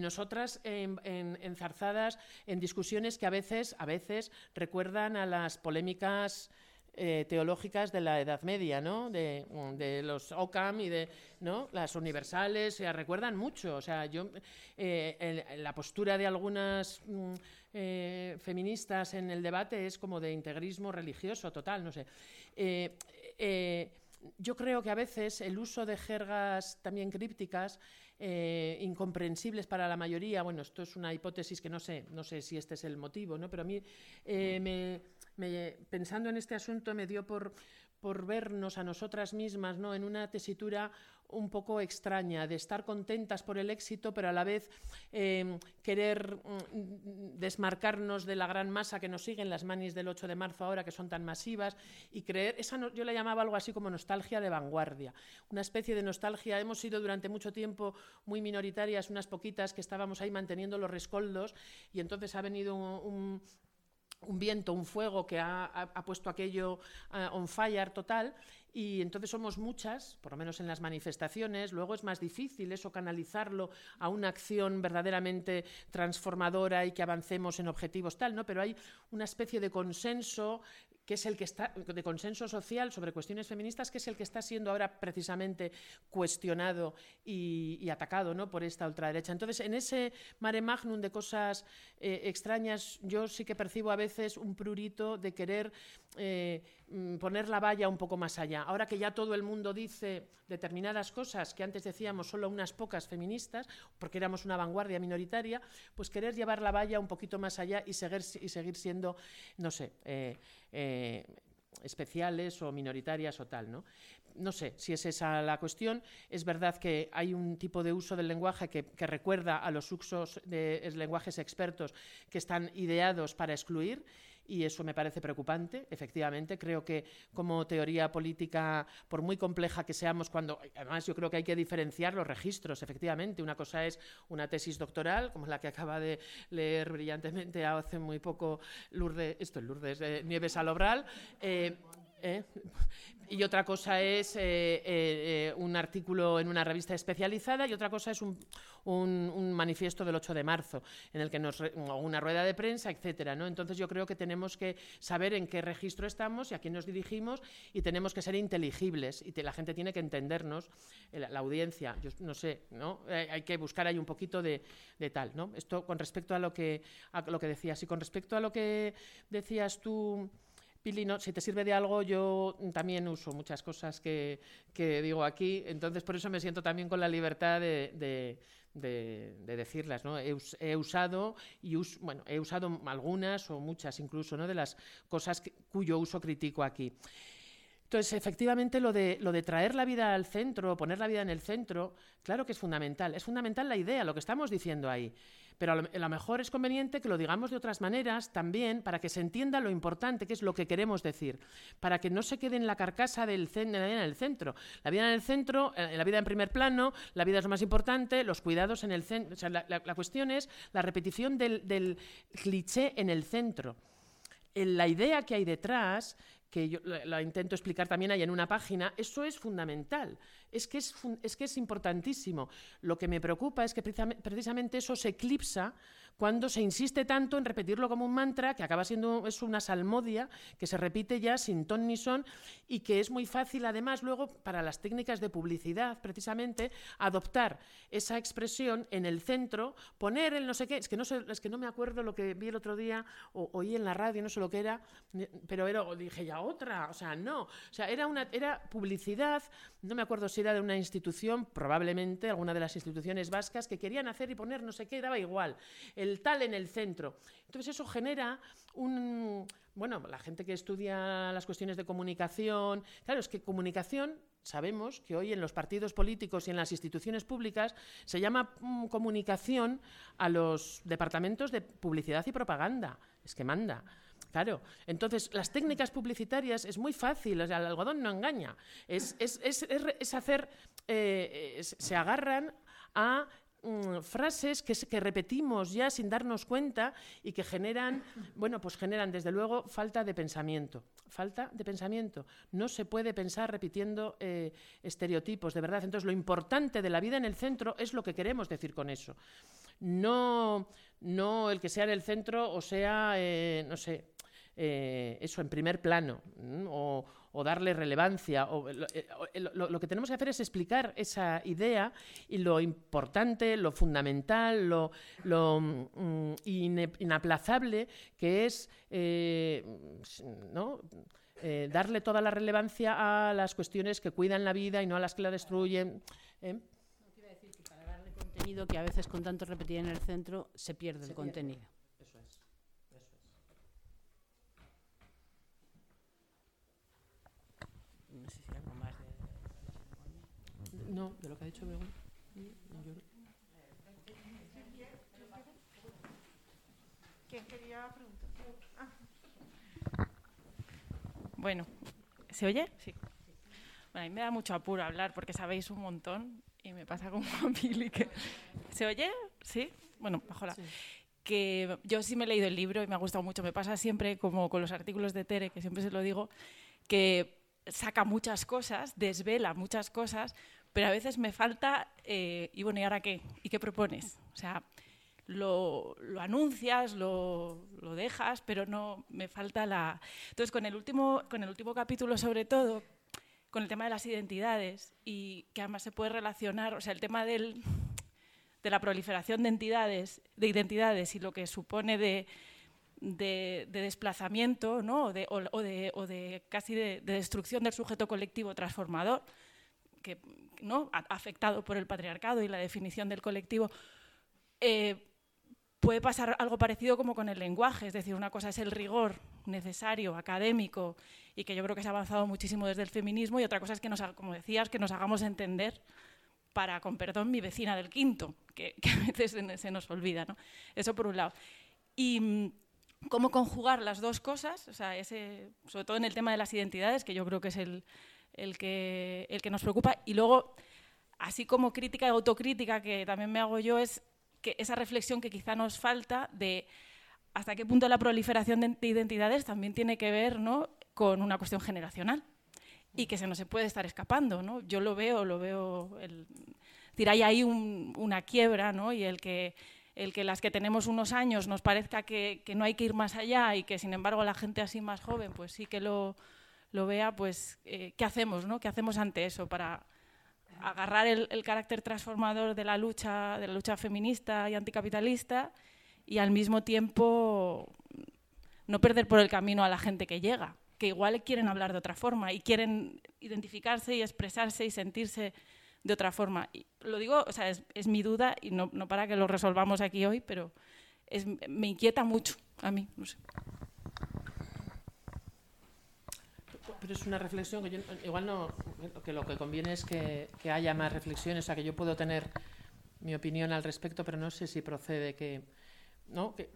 B: Nosotras enzarzadas en discusiones que a veces, a veces recuerdan a las polémicas teológicas de la Edad Media, ¿no? De, los Ockham y de ¿no? las universales, se recuerdan mucho. O sea, yo la postura de algunas mm, eh, feministas en el debate es como de integrismo religioso total, no sé. Eh, eh, yo creo que a veces el uso de jergas también crípticas, incomprensibles para la mayoría, bueno, esto es una hipótesis que no sé, no sé si este es el motivo, ¿no? pero a mí, pensando en este asunto, me dio por, vernos a nosotras mismas ¿no? en una tesitura un poco extraña, de estar contentas por el éxito, pero a la vez em, querer mm, desmarcarnos de la gran masa que nos sigue en las manis del 8 de marzo ahora, que son tan masivas, y creer, esa yo la llamaba algo así como nostalgia de vanguardia, una especie de nostalgia. Hemos sido durante mucho tiempo muy minoritarias, unas poquitas que estábamos ahí manteniendo los rescoldos, y entonces ha venido un, viento, un fuego que ha, puesto aquello uh, on fire total y entonces somos muchas, por lo menos en las manifestaciones, luego es más difícil eso canalizarlo a una acción verdaderamente transformadora y que avancemos en objetivos tal, ¿no? Pero hay una especie de consenso que es el que está de consenso social sobre cuestiones feministas, que es el que está siendo ahora precisamente cuestionado y, atacado ¿no? por esta ultraderecha. Entonces, en ese mare magnum de cosas eh, extrañas, yo sí que percibo a veces un prurito de querer eh, poner la valla un poco más allá. Ahora que ya todo el mundo dice determinadas cosas que antes decíamos solo unas pocas feministas, porque éramos una vanguardia minoritaria, pues querer llevar la valla un poquito más allá y seguir, y seguir siendo, no sé, eh, eh, especiales o minoritarias o tal, ¿no? No sé si es esa la cuestión. Es verdad que hay un tipo de uso del lenguaje que, recuerda a los usos de lenguajes expertos que están ideados para excluir y eso me parece preocupante, efectivamente. Creo que como teoría política, por muy compleja que seamos, cuando además yo creo que hay que diferenciar los registros, efectivamente. Una cosa es una tesis doctoral, como la que acaba de leer brillantemente hace muy poco Lourdes, esto es Lourdes, Nieves Alobral. Eh, ¿eh? Y otra cosa es eh, eh, un artículo en una revista especializada y otra cosa es un, manifiesto del 8 de marzo, en el que nos o una rueda de prensa, etcétera. ¿no? Entonces yo creo que tenemos que saber en qué registro estamos y a quién nos dirigimos y tenemos que ser inteligibles y la gente tiene que entendernos, la, audiencia. Yo no sé, ¿no? hay que buscar ahí un poquito de, tal. ¿no? Esto con respecto a lo que a lo que decías y con respecto a lo que decías tú. Pili, si te sirve de algo, yo también uso muchas cosas que, digo aquí, entonces por eso me siento también con la libertad de, decirlas. He, usado y bueno, he usado algunas o muchas incluso ¿no? de las cosas cuyo uso critico aquí. Entonces, efectivamente, lo de traer la vida al centro, poner la vida en el centro, claro que es fundamental. Es fundamental la idea, lo que estamos diciendo ahí. Pero a lo, mejor es conveniente que lo digamos de otras maneras también para que se entienda lo importante que es lo que queremos decir, para que no se quede en la carcasa del de la vida en el centro. La vida en el centro, eh, la vida en primer plano, la vida es lo más importante, los cuidados en el centro. La, cuestión es la repetición del, cliché en el centro. La idea que hay detrás que yo la, intento explicar también ahí en una página, eso es fundamental, es que es, es que es importantísimo. Lo que me preocupa es que precisamente eso se eclipsa cuando se insiste tanto en repetirlo como un mantra que acaba siendo es una salmodia que se repite ya sin ton ni son y que es muy fácil además luego para las técnicas de publicidad precisamente adoptar esa expresión en el centro, poner el no sé qué, es que no sé, es que no me acuerdo lo que vi el otro día o oí en la radio, no sé lo que era, pero era dije ya otra, o sea, no, o sea, era una era publicidad, no me acuerdo si era de una institución, probablemente alguna de las instituciones vascas que querían hacer y poner no sé qué, daba igual tal en el centro. Entonces eso genera un... Bueno, la gente que estudia las cuestiones de comunicación, claro, es que comunicación sabemos que hoy en los partidos políticos y en las instituciones públicas se llama mm, comunicación a los departamentos de publicidad y propaganda. Es que manda. Claro, entonces las técnicas publicitarias es muy fácil, el algodón no engaña. Es, hacer, eh, se agarran a Mm, frases que, repetimos ya sin darnos cuenta y que generan, bueno, pues generan desde luego falta de pensamiento. Falta de pensamiento. No se puede pensar repitiendo eh, estereotipos, de verdad. Entonces, lo importante de la vida en el centro es lo que queremos decir con eso. No, no el que sea en el centro o sea, eh, no sé, eh, eso en primer plano o, darle relevancia. O, eh, lo, que tenemos que hacer es explicar esa idea y lo importante, lo fundamental, lo, mm, inaplazable que es eh, darle toda la relevancia a las cuestiones que cuidan la vida y no a las que la destruyen.
A: decir que para darle contenido que a veces con tanto repetir en el centro se pierde el contenido.
B: No, de lo que ha dicho Begoña.
F: ¿Quién quería preguntar? Ah. Bueno, ¿se oye? Sí. Bueno, a mí me da mucho apuro hablar porque sabéis un montón y me pasa como a Billy que... ¿Se oye? ¿Sí? Bueno, mejor. Que yo sí me he leído el libro y me ha gustado mucho. Me pasa siempre como con los artículos de Tere, que siempre se lo digo, que saca muchas cosas, desvela muchas cosas, pero a veces me falta, eh, y bueno, ¿y ahora qué? ¿Y qué propones? O sea, lo, anuncias, lo, dejas, pero no me falta la... Entonces, con el, último, con el último capítulo, sobre todo, con el tema de las identidades, y que además se puede relacionar, o sea, el tema del, de la proliferación de entidades, de identidades y lo que supone de, de, desplazamiento ¿no? o, de, o, o de casi de, destrucción del sujeto colectivo transformador, que ¿no? afectado por el patriarcado y la definición del colectivo, eh, puede pasar algo parecido como con el lenguaje, es decir, una cosa es el rigor necesario, académico, y que yo creo que se ha avanzado muchísimo desde el feminismo, y otra cosa es que, nos, como decías, que nos hagamos entender para, con perdón, mi vecina del quinto, que, a veces se, nos olvida. ¿no? Eso por un lado. Y mm, cómo conjugar las dos cosas, o sea, ese, sobre todo en el tema de las identidades, que yo creo que es el, el que, el que nos preocupa. Y luego, así como crítica y autocrítica que también me hago yo, es que esa reflexión que quizá nos falta de hasta qué punto la proliferación de identidades también tiene que ver ¿no? con una cuestión generacional y que se nos puede estar escapando. ¿no? Yo lo veo, lo veo, el, hay ahí una quiebra ¿no? y el que, el que las que tenemos unos años nos parezca que, que, no hay que ir más allá y que sin embargo la gente así más joven pues sí que lo, lo vea, pues eh, ¿qué hacemos? ¿no? ¿Qué hacemos ante eso para agarrar el, carácter transformador de la lucha, de la lucha feminista y anticapitalista y al mismo tiempo no perder por el camino a la gente que llega? que igual quieren hablar de otra forma y quieren identificarse y expresarse y sentirse de otra forma. Lo digo, o sea, es, mi duda y no, no, para que lo resolvamos aquí hoy, pero me inquieta mucho a mí.
B: Pero es una reflexión que yo, igual no, que lo que conviene es que, que haya más reflexiones, o sea, que yo puedo tener mi opinión al respecto, pero no sé si procede que, ¿no? que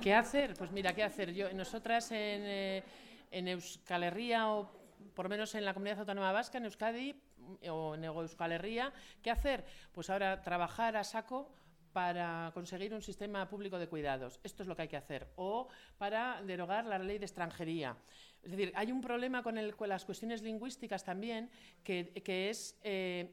B: ¿Qué hacer? Pues mira, ¿qué hacer? Yo, nosotras en, eh, en Euskal Herria o por lo menos en la comunidad autónoma vasca, en Euskadi o en Euskal Herria, ¿qué hacer? Pues ahora trabajar a saco para conseguir un sistema público de cuidados. Esto es lo que hay que hacer. O para derogar la ley de extranjería. Es decir, hay un problema con, el, con las cuestiones lingüísticas también, que, que es... Eh,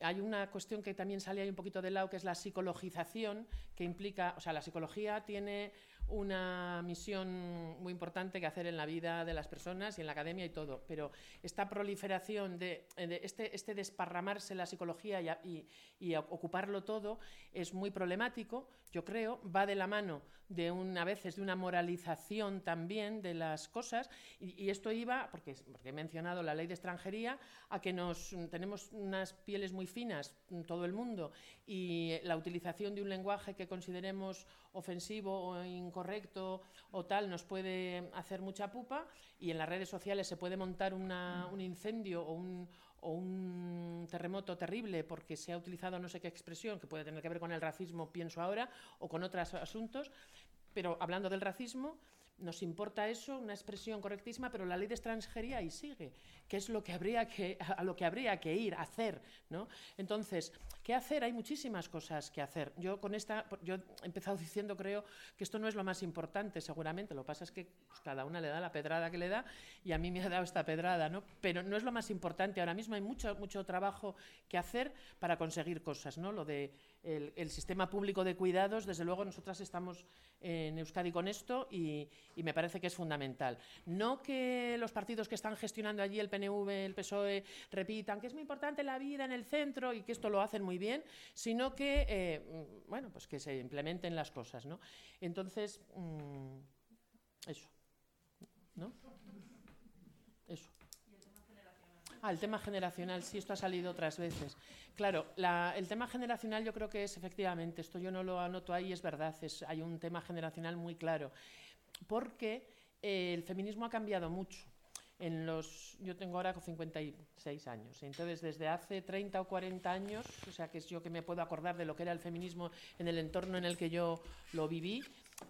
B: hay una cuestión que también sale ahí un poquito de lado, que es la psicologización, que implica, o sea, la psicología tiene una misión muy importante que hacer en la vida de las personas y en la academia y todo, pero esta proliferación de, este, este, desparramarse la psicología y, y, ocuparlo todo es muy problemático, yo creo, va de la mano de una, a veces de una moralización también de las cosas. Y, esto iba, porque, he mencionado la ley de extranjería, a que nos tenemos unas pieles muy finas todo el mundo y la utilización de un lenguaje que consideremos ofensivo o incorrecto o tal nos puede hacer mucha pupa y en las redes sociales se puede montar un incendio o un, o un terremoto terrible porque se ha utilizado no sé qué expresión que puede tener que ver con el racismo, pienso ahora, o con otros asuntos. Pero hablando del racismo, nos importa eso, una expresión correctísima, pero la ley de extranjería ahí sigue, que es lo que habría que, a lo que habría que ir, hacer. ¿no? Entonces, ¿qué hacer? Hay muchísimas cosas que hacer. Yo con esta, yo he empezado diciendo, creo, que esto no es lo más importante, seguramente. Lo que pasa es que pues, cada una le da la pedrada que le da y a mí me ha dado esta pedrada, ¿no? Pero no es lo más importante. Ahora mismo hay mucho, mucho trabajo que hacer para conseguir cosas, ¿no? Lo de el, sistema público de cuidados, desde luego nosotras estamos en Euskadi con esto y, me parece que es fundamental. No que los partidos que están gestionando allí, el PNV, el PSOE, repitan que es muy importante la vida en el centro y que esto lo hacen muy bien, sino que, eh, bueno, pues que se implementen las cosas, ¿no? Entonces, mm, eso, ¿no? Eso. Ah, el tema generacional, sí, esto ha salido otras veces. Claro, el tema generacional yo creo que es efectivamente, esto yo no lo anoto ahí, es verdad, es, hay un tema generacional muy claro, porque eh, el feminismo ha cambiado mucho. Yo tengo ahora 56 años, entonces desde hace 30 o 40 años, o sea que es yo que me puedo acordar de lo que era el feminismo en el entorno en el que yo lo viví,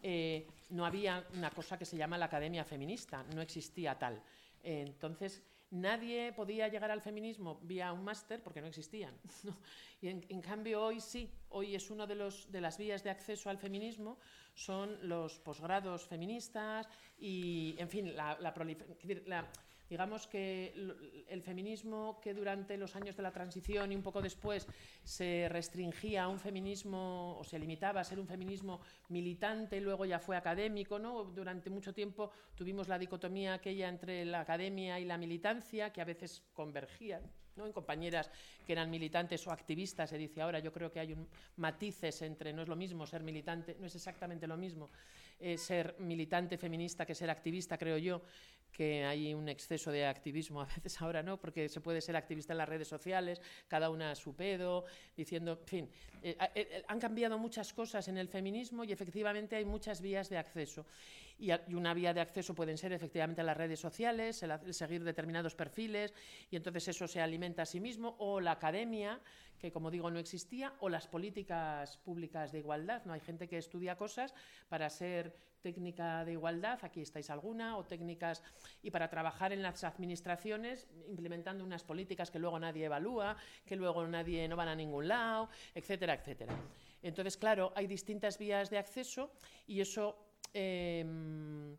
B: eh, no había una cosa que se llama la academia feminista, no existía tal. entonces, Nadie podía llegar al feminismo vía un máster porque no existían. Y en, cambio hoy sí, hoy es una de, los, de las vías de acceso al feminismo, son los posgrados feministas y, en fin, la, la, Digamos que el feminismo que durante los años de la transición y un poco después se restringía a un feminismo o se limitaba a ser un feminismo militante, luego ya fue académico, ¿no? Durante mucho tiempo tuvimos la dicotomía aquella entre la academia y la militancia, que a veces convergían. ¿no? en compañeras que eran militantes o activistas, se dice ahora, yo creo que hay un, matices entre, no es lo mismo ser militante, no es exactamente lo mismo eh, ser militante feminista que ser activista, creo yo, que hay un exceso de activismo a veces ahora, ¿no? Porque se puede ser activista en las redes sociales, cada una a su pedo, diciendo, en fin, eh, eh, han cambiado muchas cosas en el feminismo y efectivamente hay muchas vías de acceso. Y, una vía de acceso pueden ser efectivamente las redes sociales, el, seguir determinados perfiles y entonces eso se alimenta a sí mismo, o la academia, que como digo no existía, o las políticas públicas de igualdad. No hay gente que estudia cosas para ser técnica de igualdad, aquí estáis alguna, o técnicas, y para trabajar en las administraciones, implementando unas políticas que luego nadie evalúa, que luego nadie no van a ningún lado, etcétera, etcétera. Entonces, claro, hay distintas vías de acceso y eso em,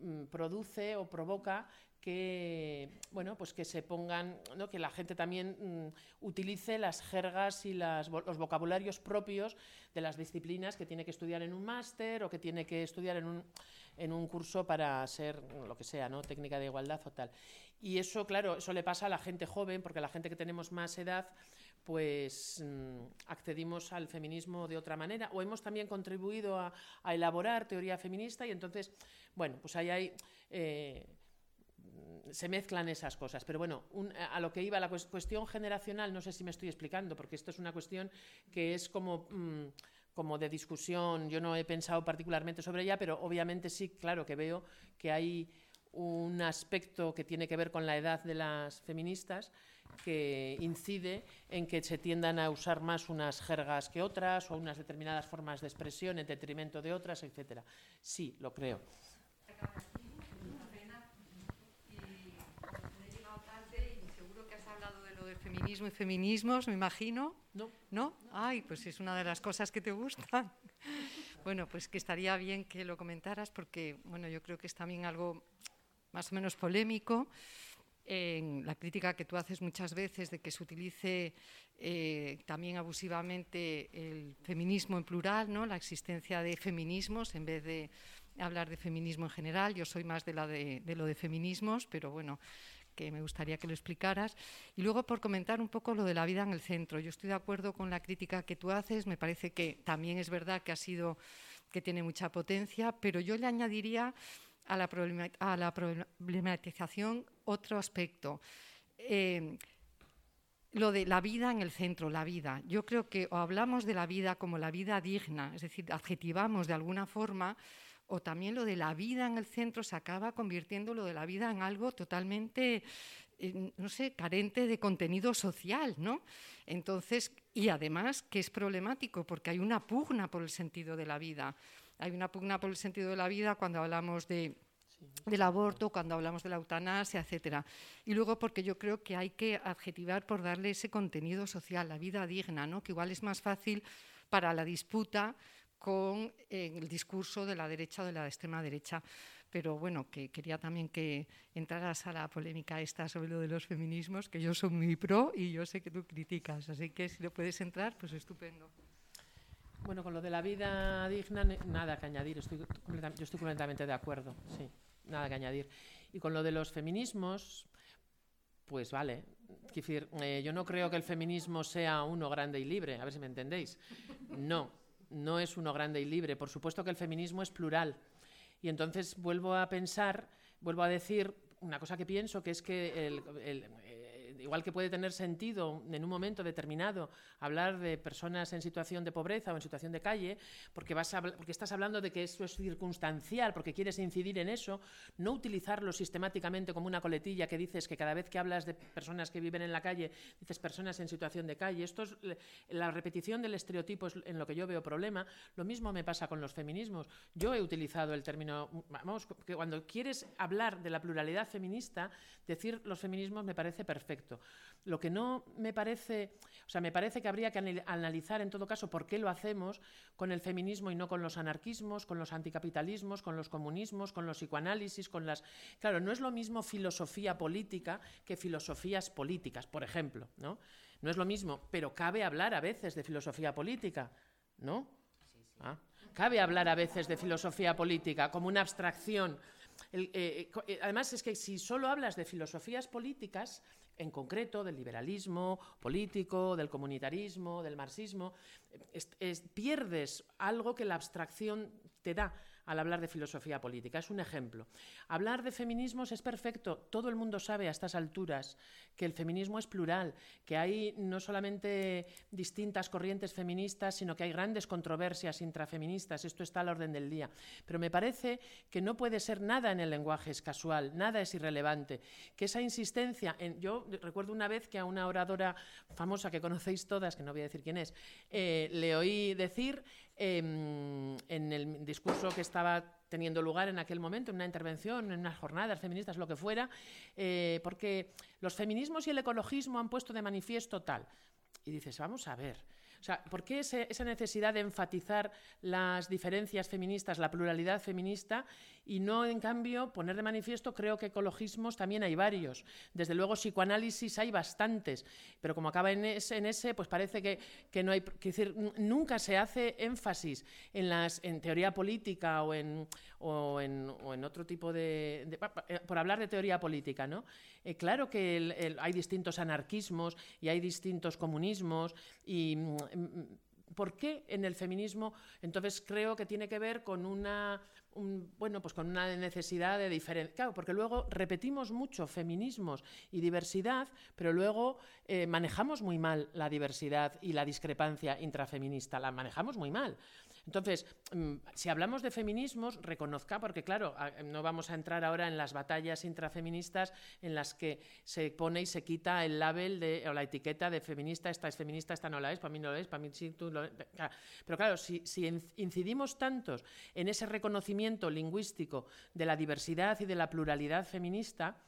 B: mm, produce o provoca que bueno pues que se pongan ¿no? que la gente también mm, utilice las jergas y los vocabularios propios de las disciplinas que tiene que estudiar en un máster o que tiene que estudiar en un, en un curso para ser lo que sea no técnica de igualdad o tal y eso claro eso le pasa a la gente joven porque la gente que tenemos más edad pues mm, accedimos al feminismo de otra manera o hemos también contribuido a, elaborar teoría feminista y entonces bueno pues ahí hay eh, se mezclan esas cosas. Pero bueno, a lo que iba la cuestión generacional, no sé si me estoy explicando, porque esto es una cuestión que es como, mm, como de discusión. Yo no he pensado particularmente sobre ella, pero obviamente sí, claro que veo que hay un aspecto que tiene que ver con la edad de las feministas que incide en que se tiendan a usar más unas jergas que otras o unas determinadas formas de expresión en detrimento de otras, etcétera. Sí, lo creo.
G: feminismo y feminismos, me imagino.
B: No.
G: ¿No? Ay, pues es una de las cosas que te gustan. Bueno, pues que estaría bien que lo comentaras porque, bueno, yo creo que es también algo más o menos polémico en la crítica que tú haces muchas veces de que se utilice eh, también abusivamente el feminismo en plural, ¿no? la existencia de feminismos en vez de hablar de feminismo en general. Yo soy más de, de lo de feminismos, pero bueno, que me gustaría que lo explicaras. Y luego por comentar un poco lo de la vida en el centro. Yo estoy de acuerdo con la crítica que tú haces, me parece que también es verdad que ha sido que tiene mucha potencia, pero yo le añadiría a la, problematización otro aspecto. Eh, lo de la vida en el centro, la vida. Yo creo que o hablamos de la vida como la vida digna, es decir, adjetivamos de alguna forma o también lo de la vida en el centro se acaba convirtiendo lo de la vida en algo totalmente, eh, no sé, carente de contenido social, ¿no? Entonces, y además que es problemático porque hay una pugna por el sentido de la vida. Hay una pugna por el sentido de la vida cuando hablamos de del aborto, cuando hablamos de la eutanasia, etcétera. Y luego porque yo creo que hay que adjetivar por darle ese contenido social, la vida digna, ¿no? que igual es más fácil para la disputa con eh, el discurso de la derecha o de la extrema derecha. Pero bueno, que quería también que entraras a la polémica esta sobre lo de los feminismos, que yo soy muy pro y yo sé que tú criticas, así que si lo puedes entrar, pues estupendo.
B: Bueno, con lo de la vida digna, nada que añadir, estoy yo estoy completamente de acuerdo, sí, nada que añadir. Y con lo de los feminismos, pues vale. Decir, eh, yo no creo que el feminismo sea uno grande y libre, a ver si me entendéis. No, no es uno grande y libre. Por supuesto que el feminismo es plural. Y entonces vuelvo a pensar, vuelvo a decir una cosa que pienso, que es que el, igual que puede tener sentido en un momento determinado hablar de personas en situación de pobreza o en situación de calle, porque, vas porque estás hablando de que eso es circunstancial, porque quieres incidir en eso, no utilizarlo sistemáticamente como una coletilla que dices que cada vez que hablas de personas que viven en la calle, dices personas en situación de calle. Esto es la repetición del estereotipo es en lo que yo veo problema. Lo mismo me pasa con los feminismos. Yo he utilizado el término, vamos, cuando quieres hablar de la pluralidad feminista, decir los feminismos me parece perfecto. Lo que no me parece, o sea, me parece que habría que analizar en todo caso por qué lo hacemos con el feminismo y no con los anarquismos, con los anticapitalismos, con los comunismos, con los psicoanálisis, con las... Claro, no es lo mismo filosofía política que filosofías políticas, por ejemplo, ¿no? No es lo mismo, pero cabe hablar a veces de filosofía política, ¿no? Ah, cabe hablar a veces de filosofía política como una abstracción. Eh, eh, además, es que si solo hablas de filosofías políticas, en concreto del liberalismo político, del comunitarismo, del marxismo, pierdes algo que la abstracción te da al hablar de filosofía política. Es un ejemplo. Hablar de feminismos es perfecto. Todo el mundo sabe a estas alturas que el feminismo es plural, que hay no solamente distintas corrientes feministas, sino que hay grandes controversias intrafeministas. Esto está al orden del día. Pero me parece que no puede ser nada en el lenguaje es casual, nada es irrelevante. Que esa insistencia, en, yo recuerdo una vez que a una oradora famosa que conocéis todas, que no voy a decir quién es, eh, le oí decir Em, en el discurso que estaba teniendo lugar en aquel momento, en una intervención, en unas jornadas feministas, lo que fuera, eh, porque los feminismos y el ecologismo han puesto de manifiesto tal. Y dices, vamos a ver, O sea, ¿por qué esa necesidad de enfatizar las diferencias feministas, la pluralidad feminista y no, en cambio, poner de manifiesto, creo que ecologismos también hay varios. Desde luego, psicoanálisis hay bastantes, pero como acaba en ese, pues parece que, no hay. decir, nunca se hace énfasis en, las, en teoría política o en, o en, o en otro tipo de, eh, por hablar de teoría política, ¿no? Eh, claro que hay distintos anarquismos y hay distintos comunismos y. Mm, mm, ¿Por qué en el feminismo? Entonces creo que tiene que ver con una bueno, pues con una necesidad de diferencia. Claro, porque luego repetimos mucho feminismos y diversidad, pero luego eh, manejamos muy mal la diversidad y la discrepancia intrafeminista, la manejamos muy mal. Entonces, mm, si hablamos de feminismos, reconozca, porque claro, no vamos a entrar ahora en las batallas intrafeministas en las que se pone y se quita el label de, o la etiqueta de feminista, esta es feminista, esta no la es, para mí no lo es, para mí sí, tú lo Pero claro, si, si incidimos tantos en ese reconocimiento lingüístico de la diversidad y de la pluralidad feminista,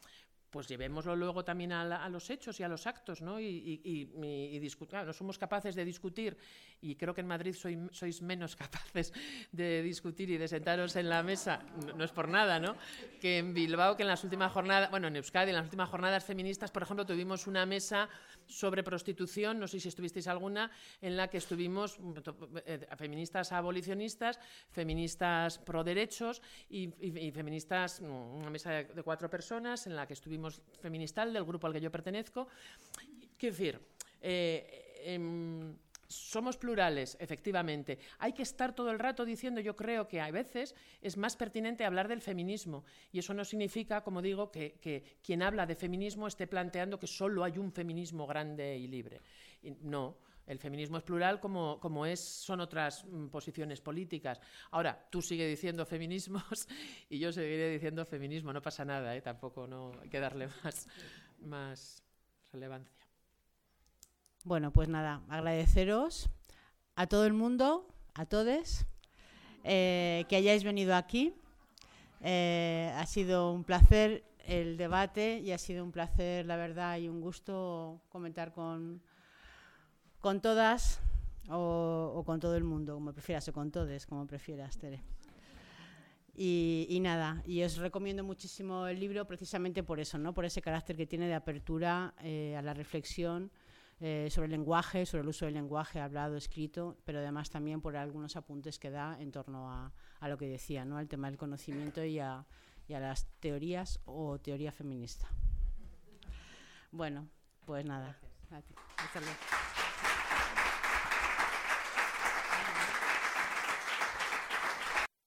B: pues llevémoslo luego también a, los hechos y a los actos, ¿no? Y, y, no somos capaces de discutir, y creo que en Madrid sois menos capaces de discutir y de sentaros en la mesa, no, es por nada, ¿no? Que en Bilbao, que en las últimas jornadas, bueno, en Euskadi, en las últimas jornadas feministas, por ejemplo, tuvimos una mesa sobre prostitución, no sé si estuvisteis alguna, en la que estuvimos eh, feministas abolicionistas, feministas pro derechos y, feministas, una mesa de cuatro personas en la que estuvimos feministal, del grupo al que yo pertenezco. Quiero decir, eh, em, somos plurales, efectivamente. Hay que estar todo el rato diciendo, yo creo que a veces es más pertinente hablar del feminismo. Y eso no significa, como digo, que, quien habla de feminismo esté planteando que solo hay un feminismo grande y libre. no. El feminismo es plural como, como es, son otras mm, posiciones políticas. Ahora, tú sigue diciendo feminismos y yo seguiré diciendo feminismo, no pasa nada, ¿eh? tampoco no hay que darle más, más relevancia.
A: Bueno, pues nada, agradeceros a todo el mundo, a todos, eh, que hayáis venido aquí. Eh, ha sido un placer el debate y ha sido un placer, la verdad, y un gusto comentar con, con todas o, con todo el mundo, como prefieras, o con todos, como prefieras, Tere. Y, nada, y os recomiendo muchísimo el libro precisamente por eso, ¿no? por ese carácter que tiene de apertura eh, a la reflexión eh, sobre el lenguaje, sobre el uso del lenguaje hablado, escrito, pero además también por algunos apuntes que da en torno a, lo que decía, ¿no? al tema del conocimiento y a, a las teorías o teoría feminista. Bueno, pues nada. Luego.